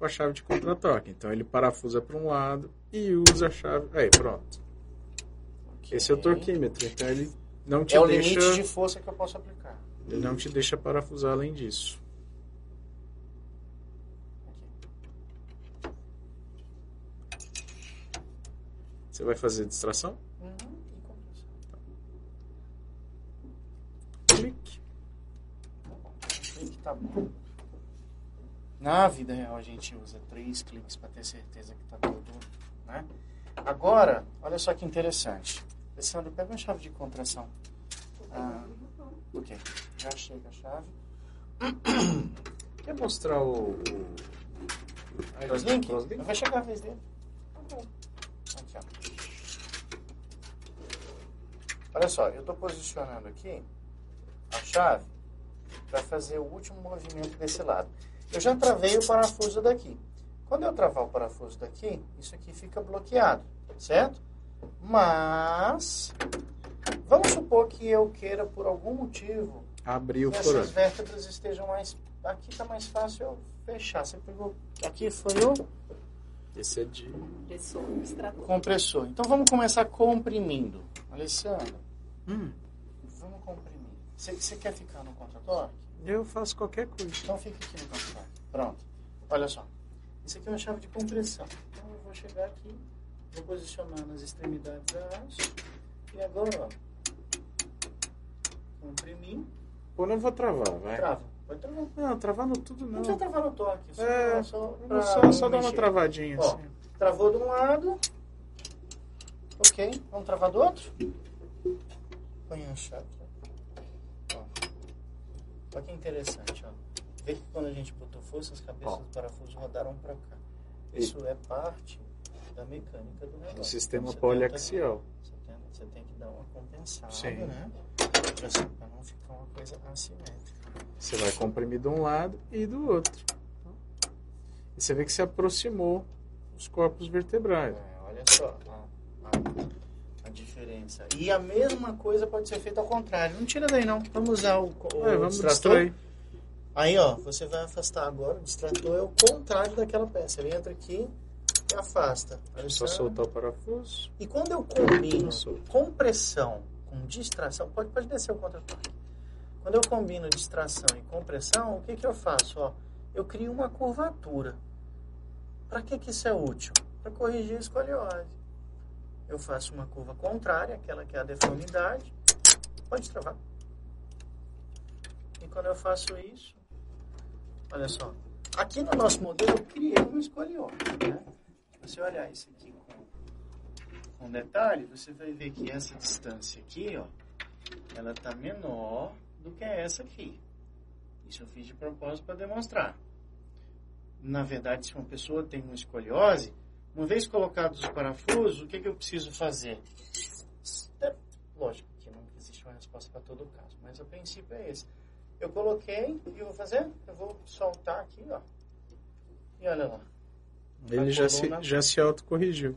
com a chave de contratorque. Então ele parafusa para um lado e usa a chave. Aí, pronto. Esse é o torquímetro. Então ele não te É o deixa. limite de força que eu posso aplicar. Ele não te deixa parafusar além disso. Você vai fazer distração? Uhum. Clique. Clique tá bom. Na vida real a gente usa três cliques para ter certeza que tá tudo, né? Agora, olha só que interessante. Alessandro, pega uma chave de contração. Ah, ok, já chega a chave. Quer mostrar o. o... Crosslink? Crosslink? Vai chegar a vez dele. Aqui, ó. Olha só, eu estou posicionando aqui a chave para fazer o último movimento desse lado. Eu já travei o parafuso daqui. Quando eu travar o parafuso daqui, isso aqui fica bloqueado, certo? Mas, vamos supor que eu queira, por algum motivo, Abrir o essas vértebras estejam mais... Aqui está mais fácil eu fechar. Você pegou... Aqui foi o Esse é de. Extrator. compressor. Então vamos começar comprimindo. Alessandro, Hum, vamos comprimir. Você você quer ficar no contratorque? Eu faço qualquer coisa. Então fica aqui no contratorque. Pronto. Olha só. Isso aqui é uma chave de compressão. Então eu vou chegar aqui, vou posicionar nas extremidades da haste. E agora, ó. Comprimir. Pô, não vou travar, vai. Trava. Pode travar. Não, travar no tudo Não não. precisa travar no torque. Só, É, só, pra só, só dar uma travadinha Ó. assim. Travou de um lado. Ok. Vamos travar do outro? Põe a chave. Olha que interessante, ó. Vê que quando a gente botou força, as cabeças dos parafusos rodaram para cá. Isso é parte da mecânica do negócio. O sistema Então, poliaxial. Você tem, você tem que dar uma compensada, Sim. né? Para não ficar uma coisa assimétrica. Você vai comprimir de um lado e do outro. E você vê que se aproximou os corpos vertebrais. É, olha só a diferença. E a mesma coisa pode ser feita ao contrário. Não tira daí não. Vamos usar o, o É, vamos distrator. distrair. Aí, ó, você vai afastar agora. O distrator é o contrário daquela peça. Ele entra aqui e afasta. É só só. soltar o parafuso. E quando eu combino compressão com distração, pode, pode descer o contratorque. Quando eu combino distração e compressão, o que, que eu faço? Ó, eu crio uma curvatura. Para que, que isso é útil? Para corrigir a escoliose. Eu faço uma curva contrária, aquela que é a deformidade. Pode travar. E quando eu faço isso, olha só. Aqui no nosso modelo eu criei uma escoliose. Né? Se você olhar isso aqui com com detalhe, você vai ver que essa distância aqui, ó, ela tá menor do que essa aqui. Isso eu fiz de propósito para demonstrar. Na verdade, se uma pessoa tem uma escoliose, uma vez colocados os parafusos, o que, que eu preciso fazer? É, Lógico que não existe uma resposta para todo caso, mas o princípio é esse. Eu coloquei, o que eu vou fazer? Eu vou soltar aqui, ó. E olha lá. Ele já se, já se autocorrigiu.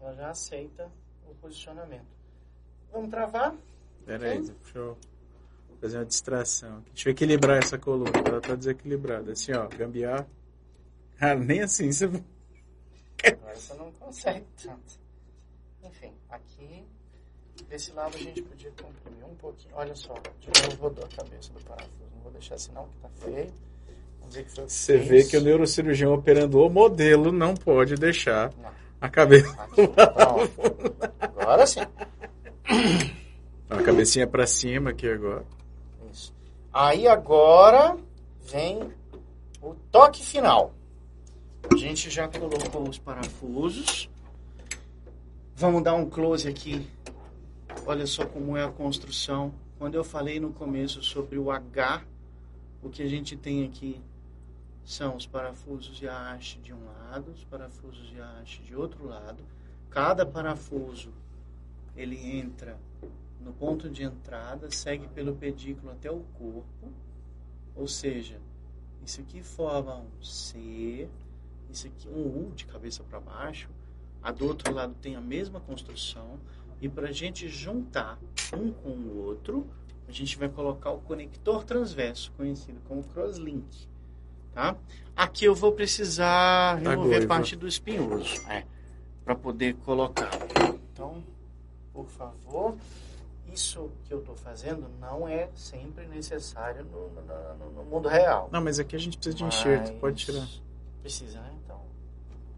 Ela já aceita o posicionamento. Vamos travar? Pera aí, deixa eu fazer uma distração. Deixa eu equilibrar essa coluna, ela tá desequilibrada. Assim, ó, gambiar. Ah, nem assim você... Agora você não consegue tanto. Enfim, aqui, desse lado a gente podia comprimir um pouquinho. Olha só, de novo rodou a cabeça do parafuso. Não vou deixar assim não, que tá feio. Vamos ver que foi o que Você fez. vê que o neurocirurgião operando o modelo não pode deixar Não. a cabeça... Aqui, pronto. Agora sim. A cabecinha pra cima aqui agora. Isso. Aí agora vem o toque final. A gente já colocou os parafusos. Vamos dar um close aqui. Olha só como é a construção. Quando eu falei no começo sobre o H, o que a gente tem aqui são os parafusos e a haste de um lado, os parafusos e a haste de outro lado. Cada parafuso ele entra no ponto de entrada, segue pelo pedículo até o corpo, ou seja, isso aqui forma um C, isso aqui um U de cabeça para baixo, a do outro lado tem a mesma construção, e para a gente juntar um com o outro, a gente vai colocar o conector transverso, conhecido como crosslink. Tá? Aqui eu vou precisar Da remover parte do espinhoso, é, para poder colocar. Então, por favor, isso que eu estou fazendo não é sempre necessário no, no- no- mundo real. Não, mas aqui a gente precisa de enxerto, pode tirar. Precisa, né? Então.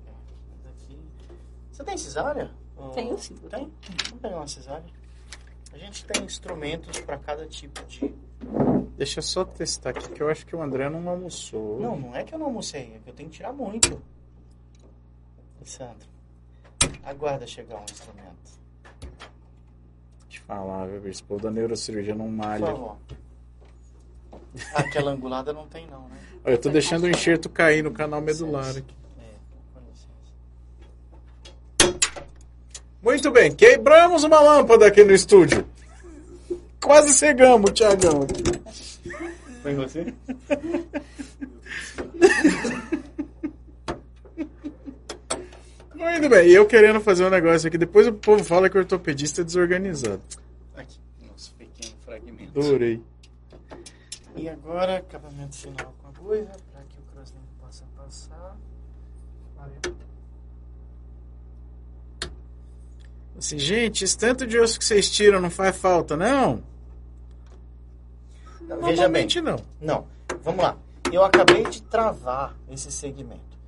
é, mas aqui... Você tem cesárea? Tenho sim. Tem? Vamos pegar uma cesárea. A gente tem instrumentos para cada tipo de. Deixa eu só testar aqui, que eu acho que o André não almoçou. Não, não é que eu não almocei, é que eu tenho que tirar muito. Alessandro, aguarda chegar um instrumento. Te falar, viu? Povo da neurocirurgia não Por malha. favor. Aquela angulada não tem não, né? Olha, eu tô deixando o enxerto cair no canal medular aqui. É, com licença. Muito bem, quebramos uma lâmpada aqui no estúdio. Quase cegamos o Tiagão aqui. Foi você? Muito bem, e eu querendo fazer um negócio aqui. Depois o povo fala que o ortopedista é desorganizado. Aqui, nosso pequeno fragmento. Adorei. E agora, acabamento final com agulha, para que o crosslink possa passar. Assim, gente, esse tanto de osso que vocês tiram não faz falta, não? Veja bem, não. Não, vamos lá. Eu acabei de travar esse segmento.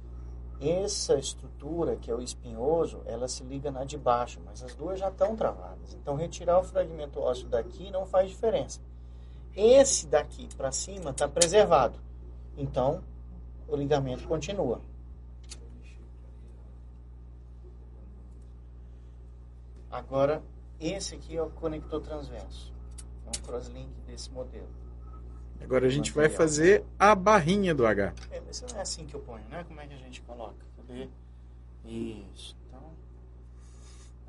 Essa estrutura, que é o espinhoso, ela se liga na de baixo, mas as duas já estão travadas. Então, retirar o fragmento ósseo daqui não faz diferença. Esse daqui para cima está preservado. Então, o ligamento continua. Agora, esse aqui é o conector transverso. É um crosslink desse modelo. Agora a gente vai Material. fazer a barrinha do H. É, mas não é assim que eu ponho, né? Como é que a gente coloca? Cadê? Isso. Então,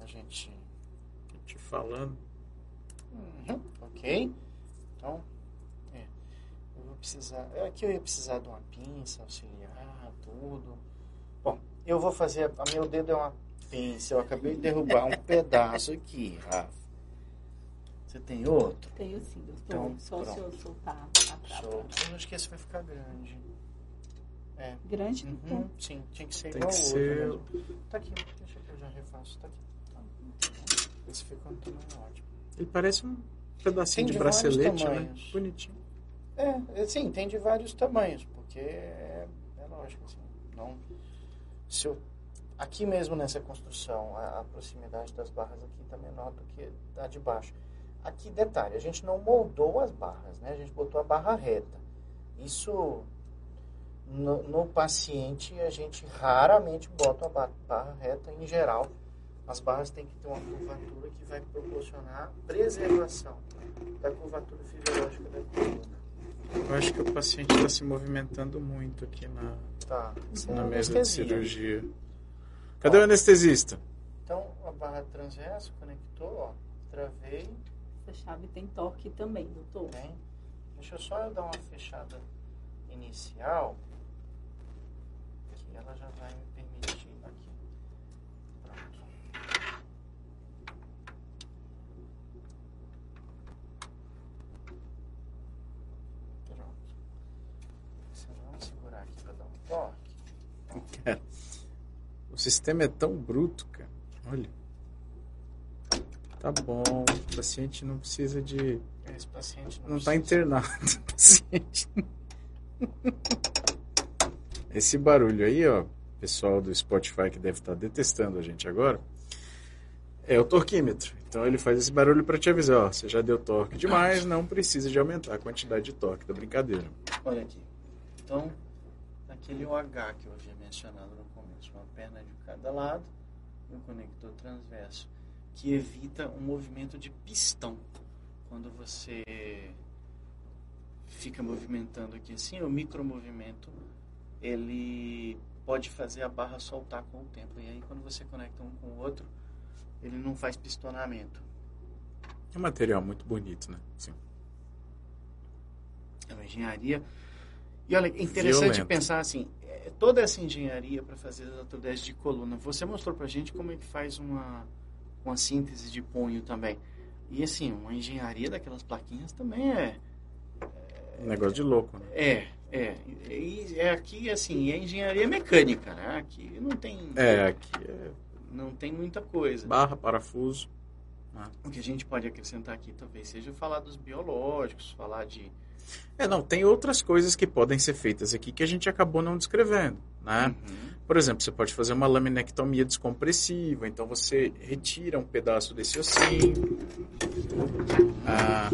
a gente... Tô te falando. Uhum, ok. Então, é. Eu vou precisar... é, Aqui eu ia precisar de uma pinça auxiliar, tudo. Bom, eu vou fazer... A meu dedo é uma pinça. Eu acabei de derrubar um pedaço aqui, Rafa. Você tem outro? Tenho sim, doutor. Então, Só se eu pronto. soltar a trava. Show. Eu acho que esse vai ficar grande. É. Grande. Uhum, sim, tinha que ser Tem igual que o ser- outro mesmo. Tá aqui, deixa que eu já refaço. Tá aqui. Esse ficou um tamanho ótimo. Ele parece um pedacinho Tem de de bracelete, né? Bonitinho. É, é, sim, tem de vários tamanhos, porque é, é lógico, assim, não... Se eu, aqui mesmo nessa construção, a, a proximidade das barras aqui está menor do que a de baixo. Aqui, detalhe, a gente não moldou as barras, né? A gente botou a barra reta. Isso, no, no paciente, a gente raramente bota a ba- barra reta em geral. As barras têm que ter uma curvatura que vai proporcionar preservação da curvatura fisiológica da coluna. Eu acho que o paciente está se movimentando muito aqui na, Tá. É na mesa de cirurgia. Cadê o anestesista? Então, a barra transverso conectou, ó. Travei, Essa chave tem torque também, doutor. tem. Deixa eu só dar uma fechada inicial. Que ela já vai me permitir aqui. Pronto. Pronto. Você vamos segurar aqui para dar um toque. Cara, o sistema é tão bruto, cara. Olha. Tá bom, o paciente não precisa de. Esse paciente não, Não tá precisa- internado, o paciente. Esse barulho aí, ó, pessoal do Spotify que deve estar detestando a gente agora, é o torquímetro. Então ele faz esse barulho para te avisar, ó, você já deu torque demais, não precisa de aumentar a quantidade de torque da brincadeira. Olha aqui. Então, aquele OH que eu havia mencionado no uma perna de cada lado e um conector transverso, que evita um movimento de pistão. Quando você fica movimentando aqui assim, o micromovimento, ele pode fazer a barra soltar com o tempo. E aí, quando você conecta um com o outro, ele não faz pistonamento. É um material muito bonito, né? Sim. É uma engenharia. E olha, é interessante Violento. pensar assim, é, toda essa engenharia para fazer as autoridades de coluna, você mostrou pra gente como é que faz uma, uma síntese de punho também. E assim, uma engenharia daquelas plaquinhas também é. Um negócio de louco, né? É, é. E é aqui, assim, é engenharia mecânica, né? Aqui não tem. É, aqui é Não tem muita coisa. barra, parafuso. O que a gente pode acrescentar aqui talvez seja falar dos biológicos, falar de É, não, tem outras coisas que podem ser feitas aqui que a gente acabou não descrevendo, né? Uhum. Por exemplo, você pode fazer uma laminectomia descompressiva, então você retira um pedaço desse ossinho. Ah,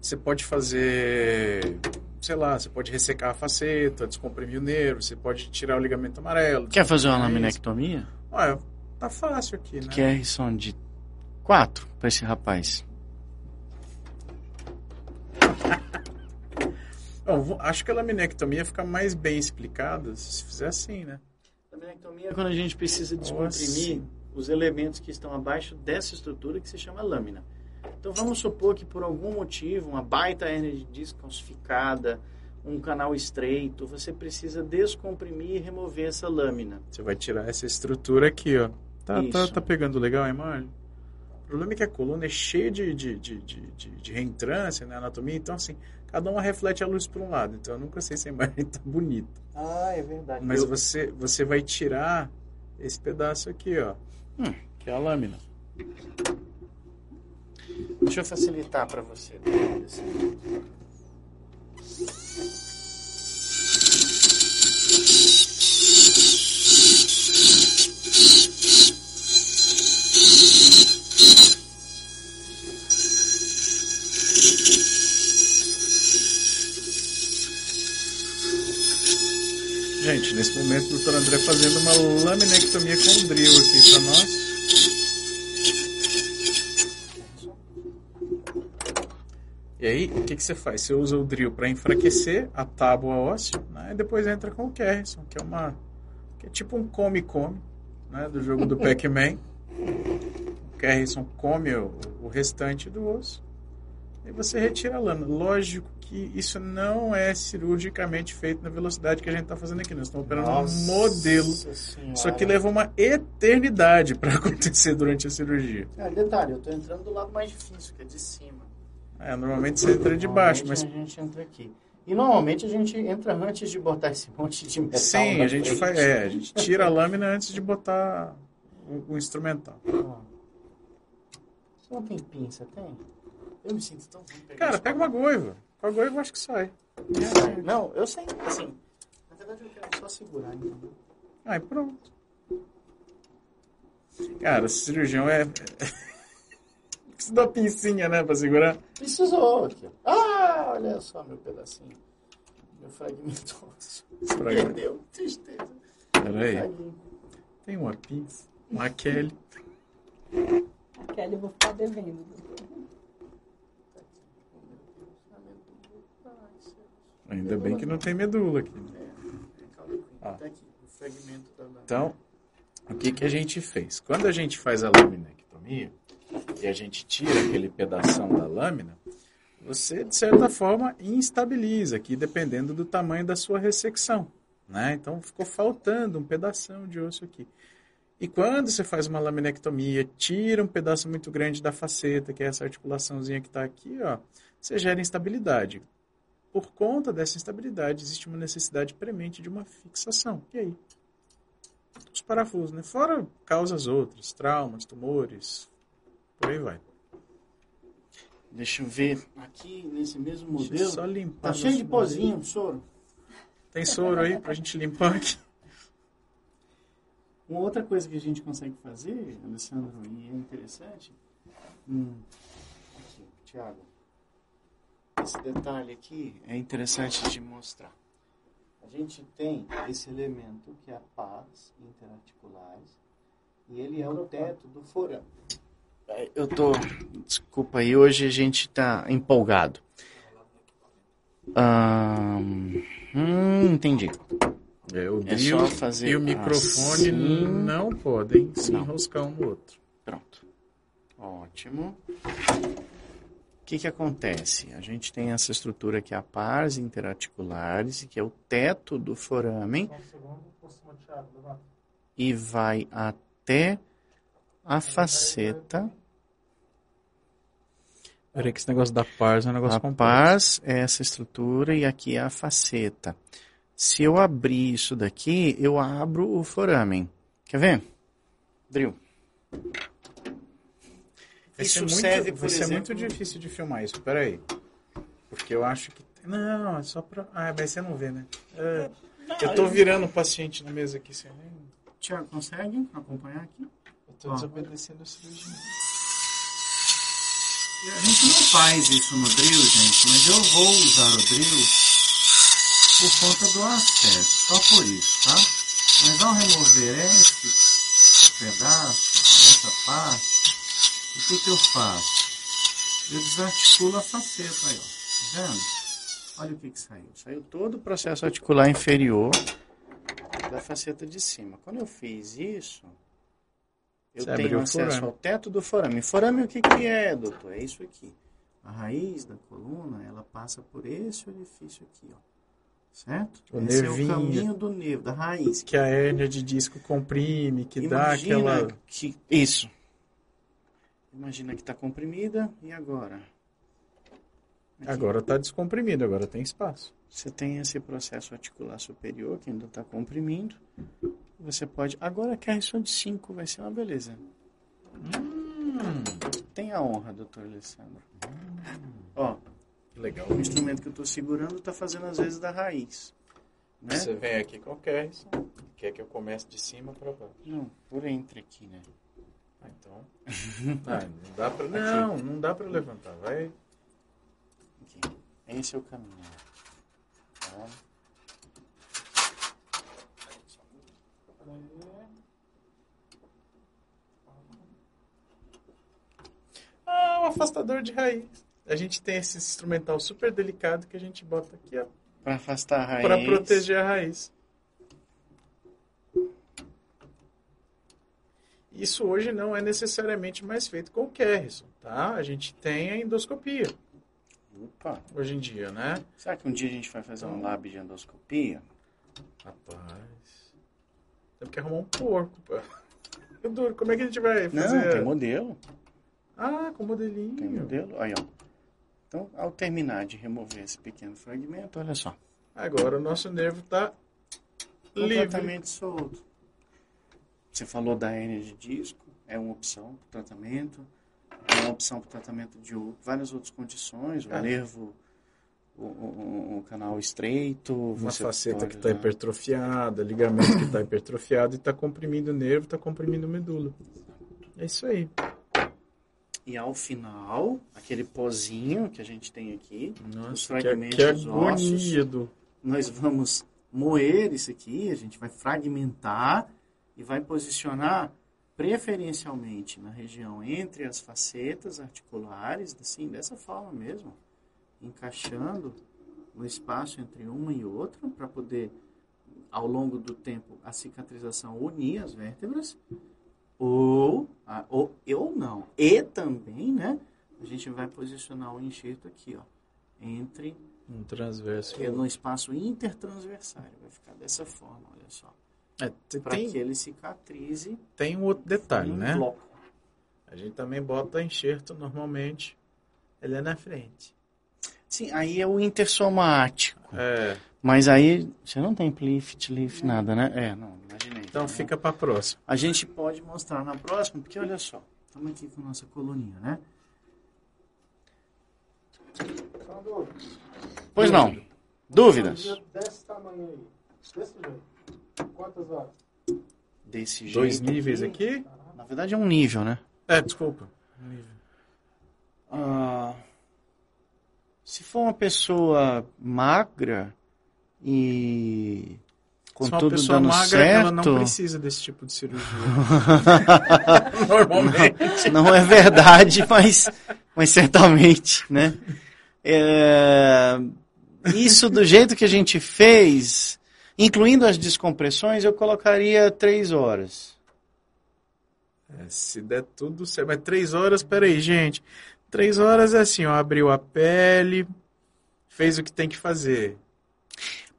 você pode fazer, sei lá, você pode ressecar a faceta, descomprimir o nervo, você pode tirar o ligamento amarelo. Quer fazer uma laminectomia? Olha, tá fácil aqui, né? QR são de 4 para esse rapaz. Bom, acho que a laminectomia fica mais bem explicada se fizer assim, né? Laminectomia é quando a gente precisa descomprimir os elementos que estão abaixo dessa estrutura que se chama lâmina. Então vamos supor que por algum motivo, uma baita hernia de disco calcificada, um canal estreito, você precisa descomprimir e remover essa lâmina. Você vai tirar essa estrutura aqui, ó. Tá, tá, Isso. tá pegando legal a imagem? O problema é que a coluna é cheia de, de, de, de, de, reentrância na anatomia, então assim, cada uma reflete a luz para um lado. Então eu nunca sei se a imagem tá bonita. Ah, é verdade. Mas você, você vai tirar esse pedaço aqui, ó. Hum. Que é a lâmina. Deixa eu facilitar para você. assim. Momento o doutor André fazendo uma laminectomia com drill aqui para nós. E aí, o que, que você faz? Você usa o drill para enfraquecer a tábua óssea, né? E depois entra com o Kerrison, que é uma que é tipo um come-come, né, do jogo do Pac-Man. O Kerrison come o, o restante do osso e você retira a lâmina. Lógico que isso não é cirurgicamente feito na velocidade que a gente está fazendo aqui. Nós estamos operando um modelo. Isso aqui leva uma eternidade para acontecer durante a cirurgia. É, detalhe, eu tô entrando do lado mais difícil, que é de cima. É, normalmente você entra de baixo, mas a gente entra aqui. E normalmente a gente entra antes de botar esse monte de metal sim, a gente faz, é, a gente tira a lâmina antes de botar o, o instrumental. Você não tem pinça, tem? Eu me sinto tão ruim Cara, pega uma goiva. Com a goiva eu acho que sai. mão. Não, eu sei, assim. Na verdade eu quero só segurar, entendeu? Aí pronto. Cara, cirurgião é. Precisa da pincinha, né, pra segurar. Precisou aqui. Ah, olha só meu pedacinho. Meu fragmento ósseo. Fragmento. Perdeu. Tristeza. Peraí. Tem uma pinça. Uma Kelly. A Kelly eu vou ficar devendo. Ainda bem que não tem medula aqui. Ah. Tá lâmina. Então, o que, que a gente fez? Quando a gente faz a laminectomia e a gente tira aquele pedação da lâmina, você, de certa forma, instabiliza aqui, dependendo do tamanho da sua ressecção. Né? Então, ficou faltando um pedação de osso aqui. E quando você faz uma laminectomia, tira um pedaço muito grande da faceta, que é essa articulaçãozinha que está aqui, ó, você gera instabilidade. Por conta dessa instabilidade, existe uma necessidade premente de uma fixação. E aí? Os parafusos, né? Fora causas outras, traumas, tumores, por aí vai. Deixa eu ver. Aqui, nesse mesmo modelo, só limpar. tá cheio de pozinho, soro. Tem soro aí pra gente limpar aqui. Uma outra coisa que a gente consegue fazer, Alessandro, e é interessante. Hum, aqui, Thiago. Esse detalhe aqui é interessante de mostrar. A gente tem esse elemento que é a paz interarticulares e ele é o teto do forame. É, Eu tô, desculpa aí, hoje a gente tá empolgado. Hum, entendi. É, o É só fazer e o microfone assim. não podem se Não. enroscar um no outro. Pronto. Ótimo. O que, que acontece? A gente tem essa estrutura que é a pars interarticulares, que é o teto do foramen, e vai até a faceta. Peraí que esse negócio da pars é um negócio A complexo. pars é essa estrutura e aqui é a faceta. Se eu abrir isso daqui, eu abro o foramen. Quer ver? Drill. Vai Isso ser muito, serve, vai por ser exemplo- muito difícil de filmar isso. Peraí. Porque eu acho que. Não, é só pra. Ah, mas você não vê, né? É, eu tô virando o paciente na mesa aqui sem nem. Tiago, consegue acompanhar aqui? Eu tô desobedecendo o cirurgião. A gente não faz isso no drill, gente, mas eu vou usar o drill por conta do acesso, só por isso, tá? Mas ao remover esse pedaço, essa parte, o que que eu faço? Eu desarticulo a faceta aí, ó. Tá vendo? Olha o que que saiu. Saiu todo o processo articular inferior da faceta de cima. Quando eu fiz isso, eu Você tenho acesso forame. ao teto do forame. Forame o que que é, doutor? É isso aqui. A raiz da coluna, ela passa por esse orifício aqui, ó. Certo? O esse nervinho. é o caminho do nervo, da raiz. Que a hérnia de disco comprime, que dá Imagina aquela. que isso. Imagina que está comprimida e agora? Aqui. Agora tá descomprimido, agora tem espaço. Você tem esse processo articular superior que ainda está comprimindo. Você pode. Agora que a de 5 vai ser uma beleza. Hum, Tem a honra, doutor Alessandro. Ó, que legal. o instrumento que eu estou segurando está fazendo às vezes da raiz. Né? Você vem aqui com o Kerrison, quer que eu comece de cima para baixo. Não, por entre aqui, né? Ah, então. Ah, não dá pra. Não, não dá pra levantar. Vai. Aqui. Esse é o caminho. Tá? Ah, um afastador de raiz. A gente tem esse instrumental super delicado que a gente bota aqui, ó, Para afastar a raiz. pra proteger a raiz. Isso hoje não é necessariamente mais feito com o Kerrison, tá? A gente tem a endoscopia Opa. hoje em dia, né? Será que um dia a gente vai fazer um lab de endoscopia? Rapaz. Temos que arrumar um porco, pô. Eu duro, como é que a gente vai Não, fazer? tem modelo. Ah, com modelinho. Tem modelo. Aí, ó. Então, ao terminar de remover esse pequeno fragmento, olha só. Agora o nosso nervo tá livre. Completamente solto. Você falou da hernia de disco, é uma opção para tratamento. É uma opção para tratamento de várias outras condições. O É. nervo, o, o- o canal estreito. Uma faceta que está hipertrofiada, ligamento que está hipertrofiado e está comprimindo o nervo, está comprimindo o medula. É isso aí. E ao final, aquele pozinho que a gente tem aqui, os Nossa, que, fragmentos que ósseos, agonia do... nós vamos moer isso aqui, a gente vai fragmentar e vai posicionar preferencialmente na região entre as facetas articulares, assim, dessa forma mesmo, encaixando no espaço entre uma e outra para poder ao longo do tempo a cicatrização unir as vértebras ou, a- ou, ou não. E também, né? A gente vai posicionar o enxerto aqui, ó, entre Um transverso. é no espaço intertransversário. Vai ficar dessa forma, olha só. É, Para tem, que ele cicatrize tem um outro detalhe, um né? bloco. A gente também bota enxerto normalmente. Ele é na frente. Sim, aí é o intersomático. É, Mas aí você não tem plift, lift, nada, né? É, não, imaginei. então né? fica para próxima. A gente pode mostrar na próxima, porque olha só, estamos aqui com nossa coluninha, né? Só uma dúvida. Pois não. Dúvidas? Desse tamanho aí. Desse jeito. Quantas horas? Desse jeito. Dois níveis aqui? Na verdade é um nível, né? É, desculpa. Ah, se for uma pessoa magra e com Se uma tudo pessoa dando magra, certo, ela não precisa desse tipo de cirurgia. Normalmente. não é verdade, mas, mas certamente, né? É, isso do jeito que a gente fez, incluindo as descompressões, eu colocaria três horas. É, se der tudo certo. Mas três horas, peraí, gente. Três horas é assim, ó, abriu a pele, fez o que tem que fazer.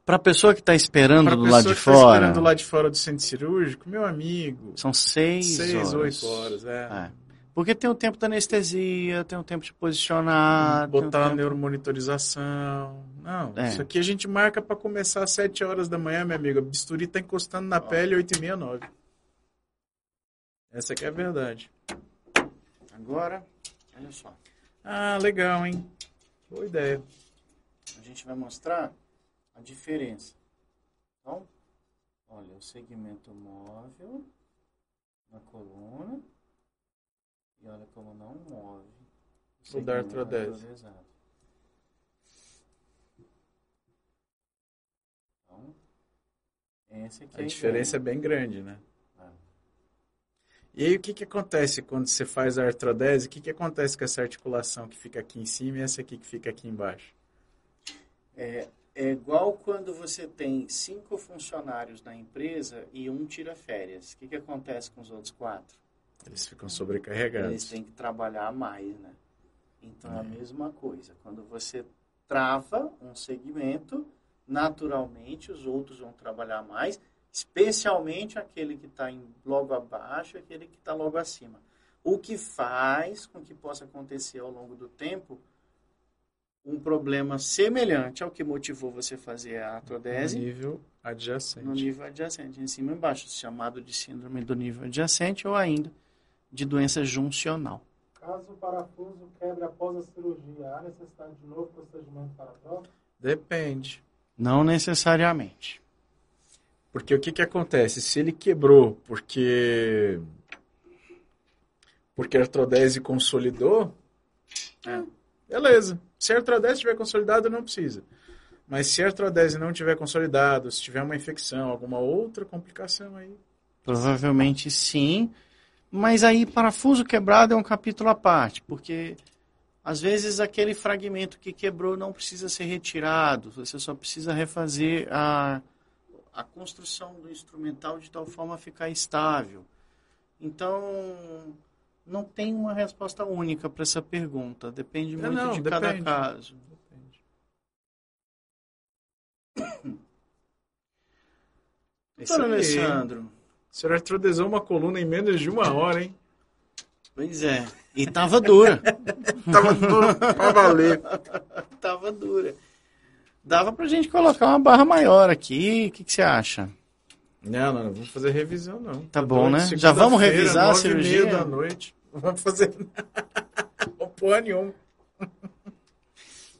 Para a pessoa que está esperando Pra do lado de que tá fora, esperando do lado de fora do centro cirúrgico, meu amigo, são seis, seis, horas. oito horas, é. É. Porque tem o tempo da anestesia, tem o tempo de posicionar. Botar a tempo- neuromonitorização. Não, É. isso aqui a gente marca pra começar às sete horas da manhã, meu amigo. A bisturi tá encostando na pele oito e meia, nove. É Essa aqui é a verdade. Agora, olha só. Ah, legal, hein? Boa ideia. A gente vai mostrar a diferença. Então, olha, o segmento móvel na coluna. E olha como não move. O da segmento artrodese. artrodesado. Então, esse aqui A é diferença é igual. bem grande, né? É. E aí, o que, que acontece quando você faz a artrodese? O que, que acontece com essa articulação que fica aqui em cima e essa aqui que fica aqui embaixo? É, é igual quando você tem cinco funcionários na empresa e um tira férias. O que, que acontece com os outros quatro? Eles ficam Eles sobrecarregados. têm que trabalhar mais, né? Então é a É. mesma coisa. Quando você trava um segmento, naturalmente os outros vão trabalhar mais, especialmente aquele que está logo abaixo e aquele que está logo acima. O que faz com que possa acontecer ao longo do tempo um problema semelhante ao que motivou você fazer a No artrodese nível adjacente. no nível adjacente, em cima e embaixo, chamado de síndrome do nível adjacente ou ainda de doença juncional. Caso o parafuso quebre após a cirurgia, há necessidade de novo procedimento para a troca? Depende. Não necessariamente. Porque o que, que acontece? Se ele quebrou porque. Porque a artrodese consolidou, É. beleza. Se a artrodese estiver consolidada, não precisa. Mas se a artrodese não tiver consolidado, se tiver uma infecção, alguma outra complicação aí. Provavelmente sim, mas aí parafuso quebrado é um capítulo à parte, porque às vezes aquele fragmento que quebrou não precisa ser retirado, você só precisa refazer a, a construção do instrumental de tal forma a ficar estável. Então, não tem uma resposta única para essa pergunta, depende É, muito não, de cada depende. caso. Depende. Doutor. Alessandro, O senhor artrodesou uma coluna em menos de uma hora, hein? pois é, e tava dura. Tava duro pra valer. Tava dura. Dava pra gente colocar uma barra maior aqui. O que, que você acha? Não, não, não vamos fazer revisão, não. Tá bom, né? Já vamos revisar a cirurgia? da noite. Não vamos fazer Ô, porra nenhuma.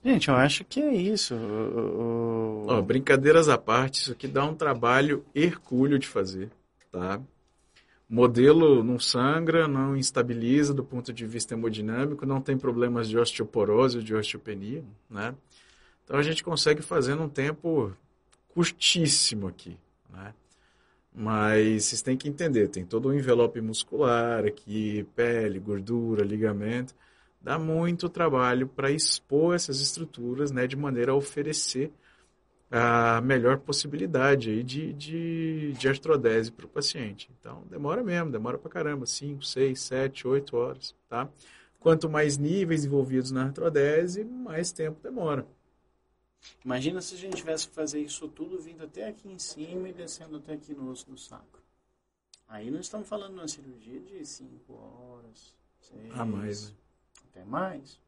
Gente, eu acho que é isso. O- o- Ó, brincadeiras à parte, isso aqui dá um trabalho hercúleo de fazer, tá? O modelo não sangra, não instabiliza do ponto de vista hemodinâmico, não tem problemas de osteoporose ou de osteopenia, né? Então a gente consegue fazer num tempo curtíssimo aqui, né? Mas vocês têm que entender, tem todo o envelope muscular aqui, pele, gordura, ligamento. Dá muito trabalho para expor essas estruturas, né, de maneira a oferecer a melhor possibilidade aí de, de, de artrodese para o paciente. Então, demora mesmo, demora para caramba, 5, 6, 7, 8 horas, tá? Quanto mais níveis envolvidos na artrodese, mais tempo demora. Imagina se a gente tivesse que fazer isso tudo vindo até aqui em cima e descendo até aqui no osso do saco. Aí nós estamos falando de uma cirurgia de 5 horas, 6, A mais, né? até mais,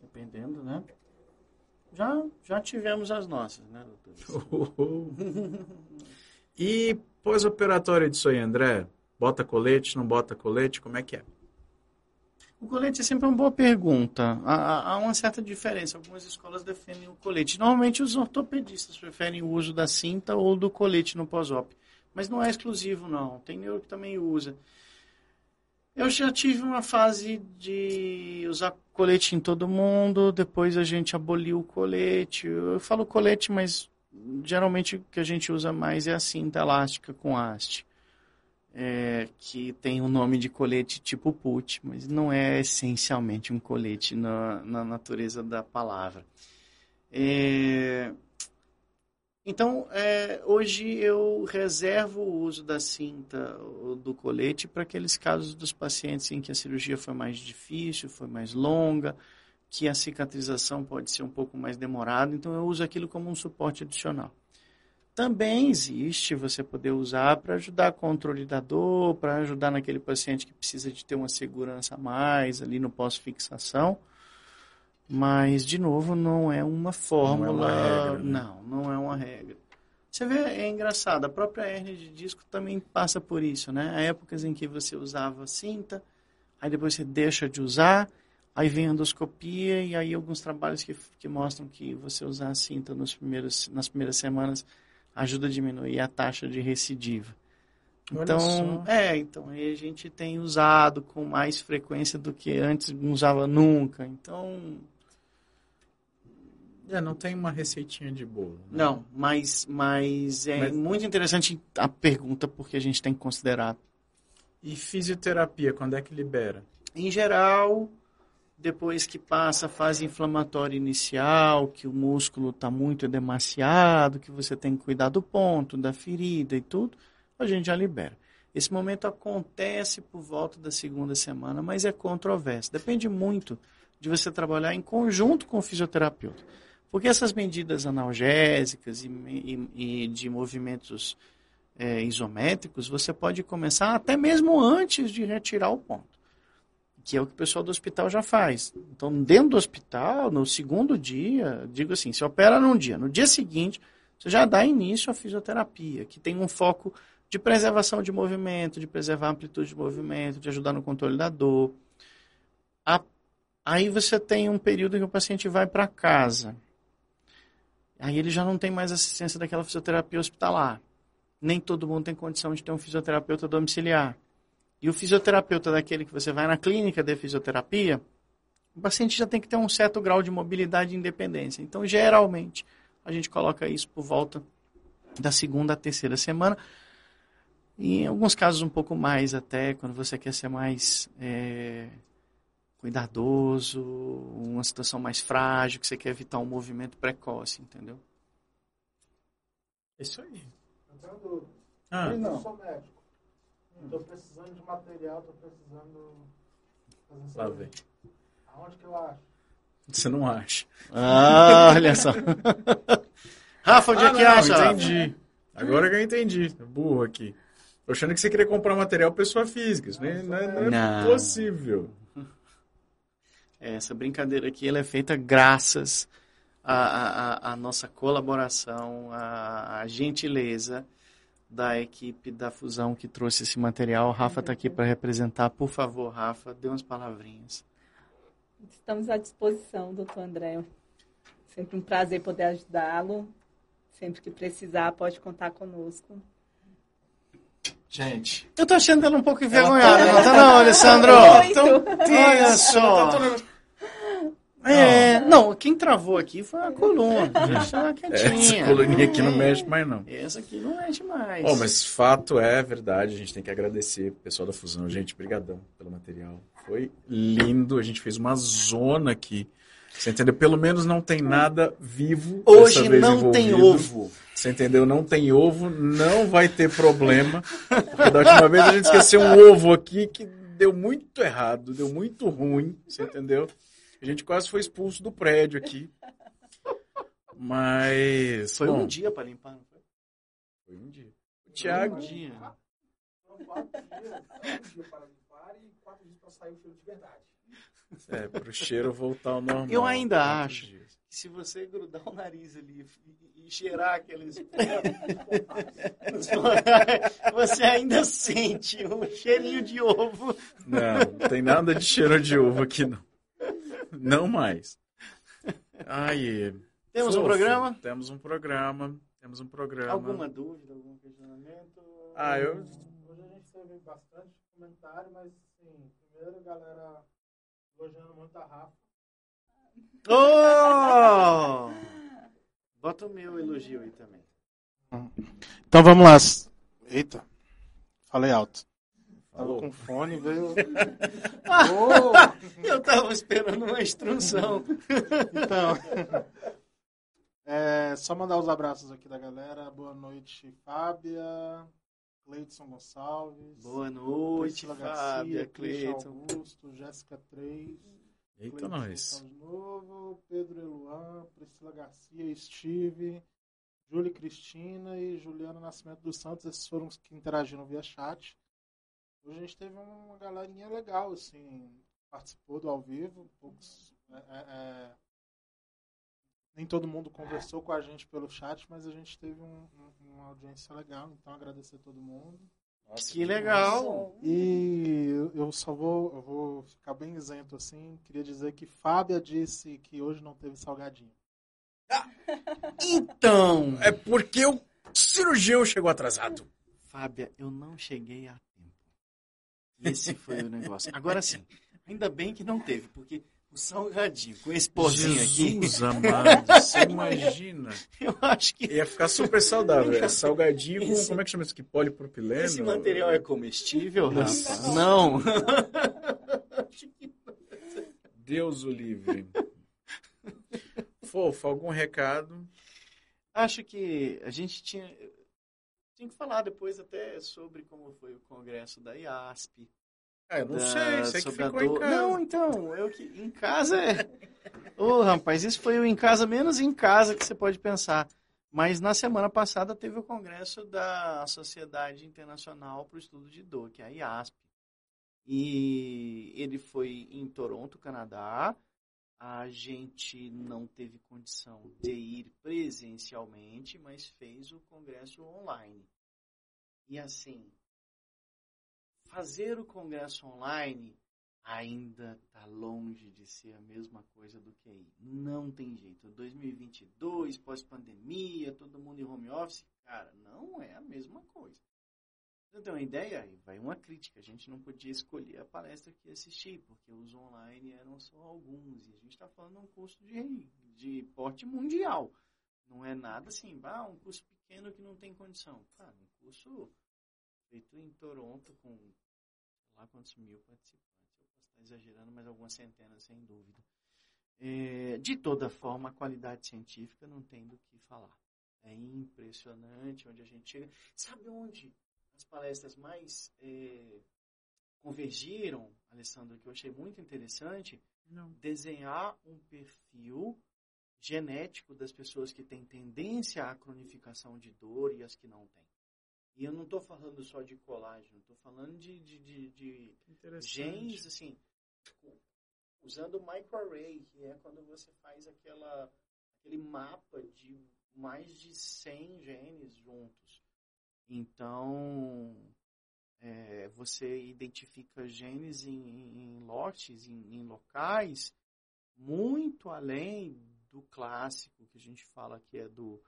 dependendo, né? Já, já tivemos as nossas, né, doutor? e pós-operatório disso aí, André? Bota colete, não bota colete, como é que é? O colete é sempre uma boa pergunta. Há, há- há uma certa diferença. Algumas escolas defendem o colete. Normalmente os ortopedistas preferem o uso da cinta ou do colete no pós-op. Mas não é exclusivo, não. Tem neuro que também usa. Eu já tive uma fase de usar colete em todo mundo, depois a gente aboliu o colete. Eu falo colete, mas geralmente o que a gente usa mais é a cinta elástica com haste é, que tem o nome de colete tipo put, mas não é essencialmente um colete na, na natureza da palavra. É, então, é, hoje eu reservo o uso da cinta ou do colete para aqueles casos dos pacientes em que a cirurgia foi mais difícil, foi mais longa, que a cicatrização pode ser um pouco mais demorada, então eu uso aquilo como um suporte adicional. Também existe você poder usar para ajudar controle da dor, para ajudar naquele paciente que precisa de ter uma segurança a mais ali no pós-fixação. Mas, de novo, não é uma fórmula. regra, né? Não, não é uma regra. Você vê, é engraçado, a própria hernia de disco também passa por isso, né? Há épocas em que você usava cinta, aí depois você deixa de usar, aí vem a endoscopia e aí alguns trabalhos que, que mostram que você usar a cinta nos primeiros, nas primeiras semanas ajuda a diminuir a taxa de recidiva. Então, é, então aí a gente tem usado com mais frequência do que antes não usava nunca. Então, É, não tem uma receitinha de bolo. né? não, mas, mas é Mas- muito interessante a pergunta porque a gente tem que considerar. E fisioterapia, quando é que libera? Em geral, depois que passa a fase inflamatória inicial, que o músculo está muito edemaciado, que você tem que cuidar do ponto, da ferida e tudo, a gente já libera. Esse momento acontece por volta da segunda semana, mas é controverso. Depende muito de você trabalhar em conjunto com o fisioterapeuta. Porque essas medidas analgésicas e, e- e de movimentos é, isométricos, você pode começar até mesmo antes de retirar o ponto que é o que o pessoal do hospital já faz. Então, dentro do hospital, no segundo dia, digo assim, você opera num dia, no dia seguinte, você já dá início à fisioterapia, que tem um foco de preservação de movimento, de preservar a amplitude de movimento, de ajudar no controle da dor. A- Aí você tem um período que o paciente vai para casa. Aí ele já não tem mais assistência daquela fisioterapia hospitalar. Nem todo mundo tem condição de ter um fisioterapeuta domiciliar. E o fisioterapeuta daquele que você vai na clínica de fisioterapia, o paciente já tem que ter um certo grau de mobilidade e independência. Então, geralmente, a gente coloca isso por volta da segunda à terceira semana. E em alguns casos um pouco mais até, quando você quer ser mais é, cuidadoso, uma situação mais frágil, que você quer evitar um movimento precoce, entendeu? É Isso aí. Eu tenho dúvida. Ah, Eu sou médico. Estou precisando de material, estou precisando fazer lá vem. Aonde que eu acho? Você não acha. Ah, olha só. Rafa, onde é Ah, que não, acha? Entendi. Agora que eu entendi. Burro aqui. Tô achando que você queria comprar material pessoa física. Isso não é, não é- não é Não. possível. Essa brincadeira aqui ela é feita graças à, à- à- nossa colaboração, à, à gentileza da equipe da Fusão que trouxe esse material. O Rafa está aqui para representar. Por favor, Rafa, dê umas palavrinhas. Estamos à disposição, doutor André. Sempre um prazer poder ajudá-lo. Sempre que precisar, pode contar conosco. Gente, Eu tô achando ela um pouco envergonhada, tá- não tá não, Alessandro? Muito. Olha só. É, não, quem travou aqui foi a coluna. Deixa ela Essa coluninha aqui não mexe mais, não. Essa aqui não mexe mais. Oh, mas fato é verdade, a gente tem que agradecer o pessoal da Fusão. Gente, brigadão pelo material. Foi lindo, a gente fez uma zona aqui. Você entendeu? Pelo menos não tem nada vivo Hoje dessa vez não tem envolvido. ovo. Você entendeu? Não tem ovo, não vai ter problema. Porque da última vez a gente esqueceu um ovo aqui que deu muito errado, deu muito ruim, você entendeu? A gente quase foi expulso do prédio aqui. Mas. Foi bom, um dia para limpar, não foi? Foi um dia. O Um Thiago. dia. Foram quatro dias, um dia para limpar e quatro dias para sair o cheiro de verdade. É, pro cheiro voltar ao normal. Eu ainda Quatro acho. dias. que Se você grudar o nariz ali e, cheirar aqueles. você ainda sente um cheirinho de ovo. Não, não tem nada de cheiro de ovo aqui, não. Não mais. Ai, Temos um fofo. programa? Temos um programa. Temos um programa. Alguma dúvida, algum questionamento? Ah, eu. Hoje a gente teve bastante comentário, mas sim, primeiro a galera elogiando muito a Rafa. Oh! Bota o meu elogio aí também. Então vamos lá. Eita, falei alto. Tava Falou. com fone, veio. Eu tava esperando uma instrução. Então, é, só mandar os abraços aqui da galera. Boa noite, Fábia, Cleidson Gonçalves. Boa noite, Priscila Fábia, Christian Cleiton. Augusto, Jéssica 3. Eita, nós. De novo, Pedro Eluan, Priscila Garcia, Steve, Júlia Cristina e Juliana Nascimento dos Santos. Esses foram os que interagiram via chat. Hoje a gente teve uma galerinha legal, assim, participou do ao vivo, poucos, é, é, é, Nem todo mundo conversou com a gente pelo chat, mas a gente teve um- um- uma audiência legal, então agradecer a todo mundo. Nossa, Que legal. E eu- só vou, eu vou ficar bem isento assim. Queria dizer que Fábia disse que hoje não teve salgadinho. Então, É porque o cirurgião chegou atrasado. Fábia, eu não cheguei a tempo. Esse foi o negócio. Agora sim, ainda bem que não teve, porque o salgadinho com esse pozinho aqui, Jesus amado, você imagina. eu acho que Ia ficar super saudável. É salgadinho com, Esse- como é que chama isso aqui? Polipropileno? esse material é comestível. Rafa? Não. Deus o livre. Fofo, algum recado? Acho que a gente tinha, tinha que falar depois até sobre como foi o congresso da IASP. Ah, eu não da- sei, sei que ficou em casa. Não, então, eu que em casa é. Ô, rapaz, isso foi o em casa menos em casa que você pode pensar. Mas na semana passada teve o congresso da Sociedade Internacional para o Estudo de Dor, que é a IASP. E ele foi em Toronto, Canadá. A gente não teve condição de ir presencialmente, mas fez o congresso online. E assim, fazer o congresso online ainda está longe de ser a mesma coisa do que ir. Não tem jeito. 2022, pós-pandemia, todo mundo em home office, cara, não é a mesma coisa. Você tem uma ideia? Aí vai uma crítica. A gente não podia escolher a palestra que assistir, porque os online eram só alguns. E a gente está falando de um curso de, de porte mundial. Não é nada assim, ah, um curso pequeno que não tem condição. Cara, um curso feito em Toronto com sei lá quantos mil participantes. Eu posso estar exagerando, mas algumas centenas, sem dúvida. É, de toda forma, a qualidade científica não tem do que falar. É impressionante onde a gente chega. Sabe onde as palestras mais é, convergiram, Alessandro, que eu achei muito interessante? Não. Desenhar um perfil genético das pessoas que têm tendência à cronificação de dor e as que não têm. E eu não estou falando só de colágeno, estou falando de, de, de, de genes, assim, usando microarray, que é quando você faz aquela, aquele mapa de mais de 100 genes juntos. Então, é, você identifica genes em, em, em lotes, em, em locais, muito além do clássico que a gente fala que é do,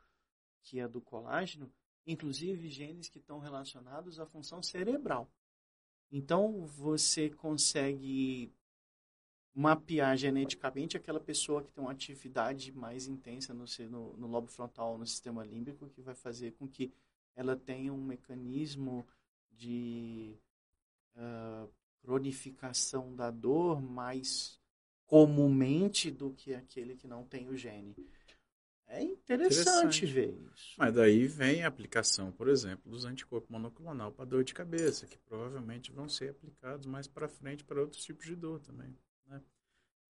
que é do colágeno, inclusive genes que estão relacionados à função cerebral. Então, você consegue mapear geneticamente aquela pessoa que tem uma atividade mais intensa no, no, no lobo frontal, no sistema límbico, que vai fazer com que ela tenha um mecanismo de ah, cronificação da dor mais comumente do que aquele que não tem o gene. É interessante, Interessante. ver isso. Mas daí vem a aplicação, por exemplo, dos anticorpos monoclonal para dor de cabeça, que provavelmente vão ser aplicados mais para frente para outros tipos de dor também. Né?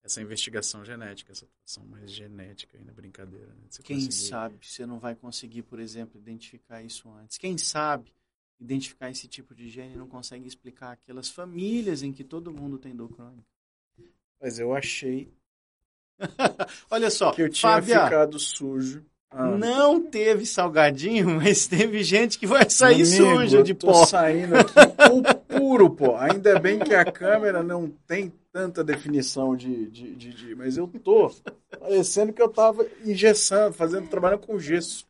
Essa investigação genética, essa atuação mais genética aí na brincadeira. Né? Quem conseguir- sabe você não vai conseguir, por exemplo, identificar isso antes. Quem sabe identificar esse tipo de gene e não consegue explicar aquelas famílias em que todo mundo tem dor crônica. Mas eu achei Olha só, que eu tinha Fábia, ficado sujo. Ah, não teve salgadinho, mas teve gente que vai sair amigo, suja eu de tô pó. saindo aqui o puro pó. Ainda bem que a câmera não tem tanta definição de, de, de, de- Mas eu tô parecendo que eu tava engessando, fazendo, trabalhando com gesso.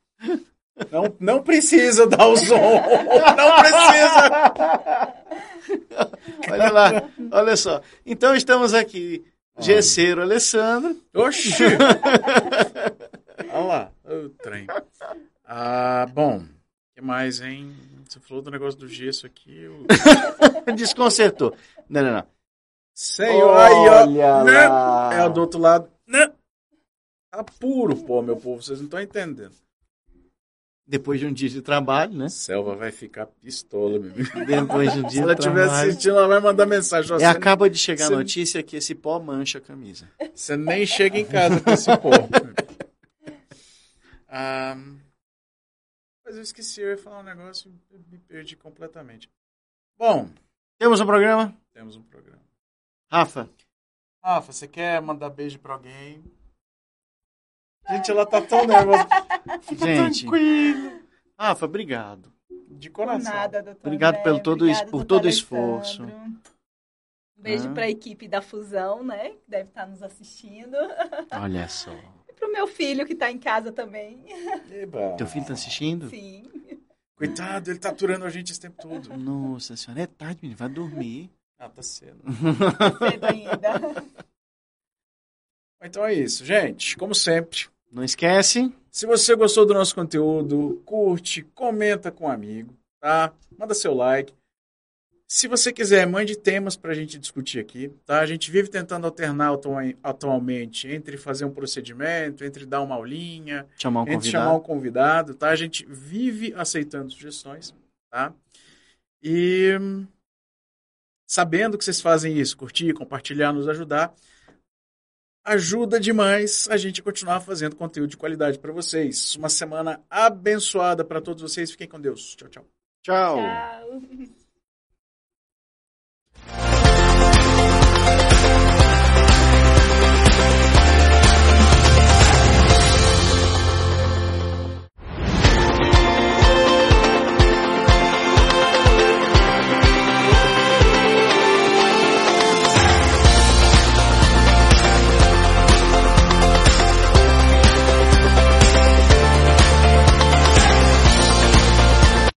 Não, não precisa dar o som. Não precisa. Olha lá, olha só. Então estamos aqui, Gesseiro Alessandro. Oxi! Olha lá, o trem. Ah, bom, o que mais, hein? Você falou do negócio do gesso aqui. Eu... Desconcertou. Não, não, não. Sei, aí, ó. Olha Né? É do outro lado. Né? Tá puro, pô, meu povo. Vocês não estão entendendo. Depois de um dia de trabalho, né? Selva vai ficar pistola, meu amigo. Depois de um Se dia ela de estiver trabalho. assistindo, ela vai mandar mensagem. E Você, acaba de chegar a você- notícia que esse pó mancha a camisa. você nem chega em casa com esse pó. Ah, mas eu esqueci, eu ia falar um negócio e me perdi completamente. Bom, Temos um programa? temos um programa. Rafa, Rafa, você quer mandar beijo pra alguém? Gente, ela tá tão nervosa. Gente, Tranquilo. Rafa, obrigado. De coração. nada, doutor Obrigado André, pelo todo obrigado, por todo o esforço. Um beijo Ah. para a equipe da Fusão, né? Que deve estar nos assistindo. Olha só. E para o meu filho que está em casa também. Eba. Teu filho tá assistindo? Sim. Coitado, ele tá aturando a gente esse tempo todo. Nossa senhora, é tarde, menino. Vai dormir. Ah, tá cedo. Cedo ainda. Então é isso, gente. Como sempre, Não esquece. se você gostou do nosso conteúdo, curte, comenta com um amigo, tá? Manda seu like. Se você quiser, mande temas pra gente discutir aqui, tá? A gente vive tentando alternar atua- atualmente entre fazer um procedimento, entre dar uma aulinha, Chamar um entre convidado. chamar um convidado, tá? A gente vive aceitando sugestões, tá? E hum, sabendo que vocês fazem isso, curtir, compartilhar, nos ajudar, ajuda demais a gente a continuar fazendo conteúdo de qualidade para vocês. Uma semana abençoada para todos vocês. Fiquem com Deus. Tchau, tchau. Tchau. Tchau.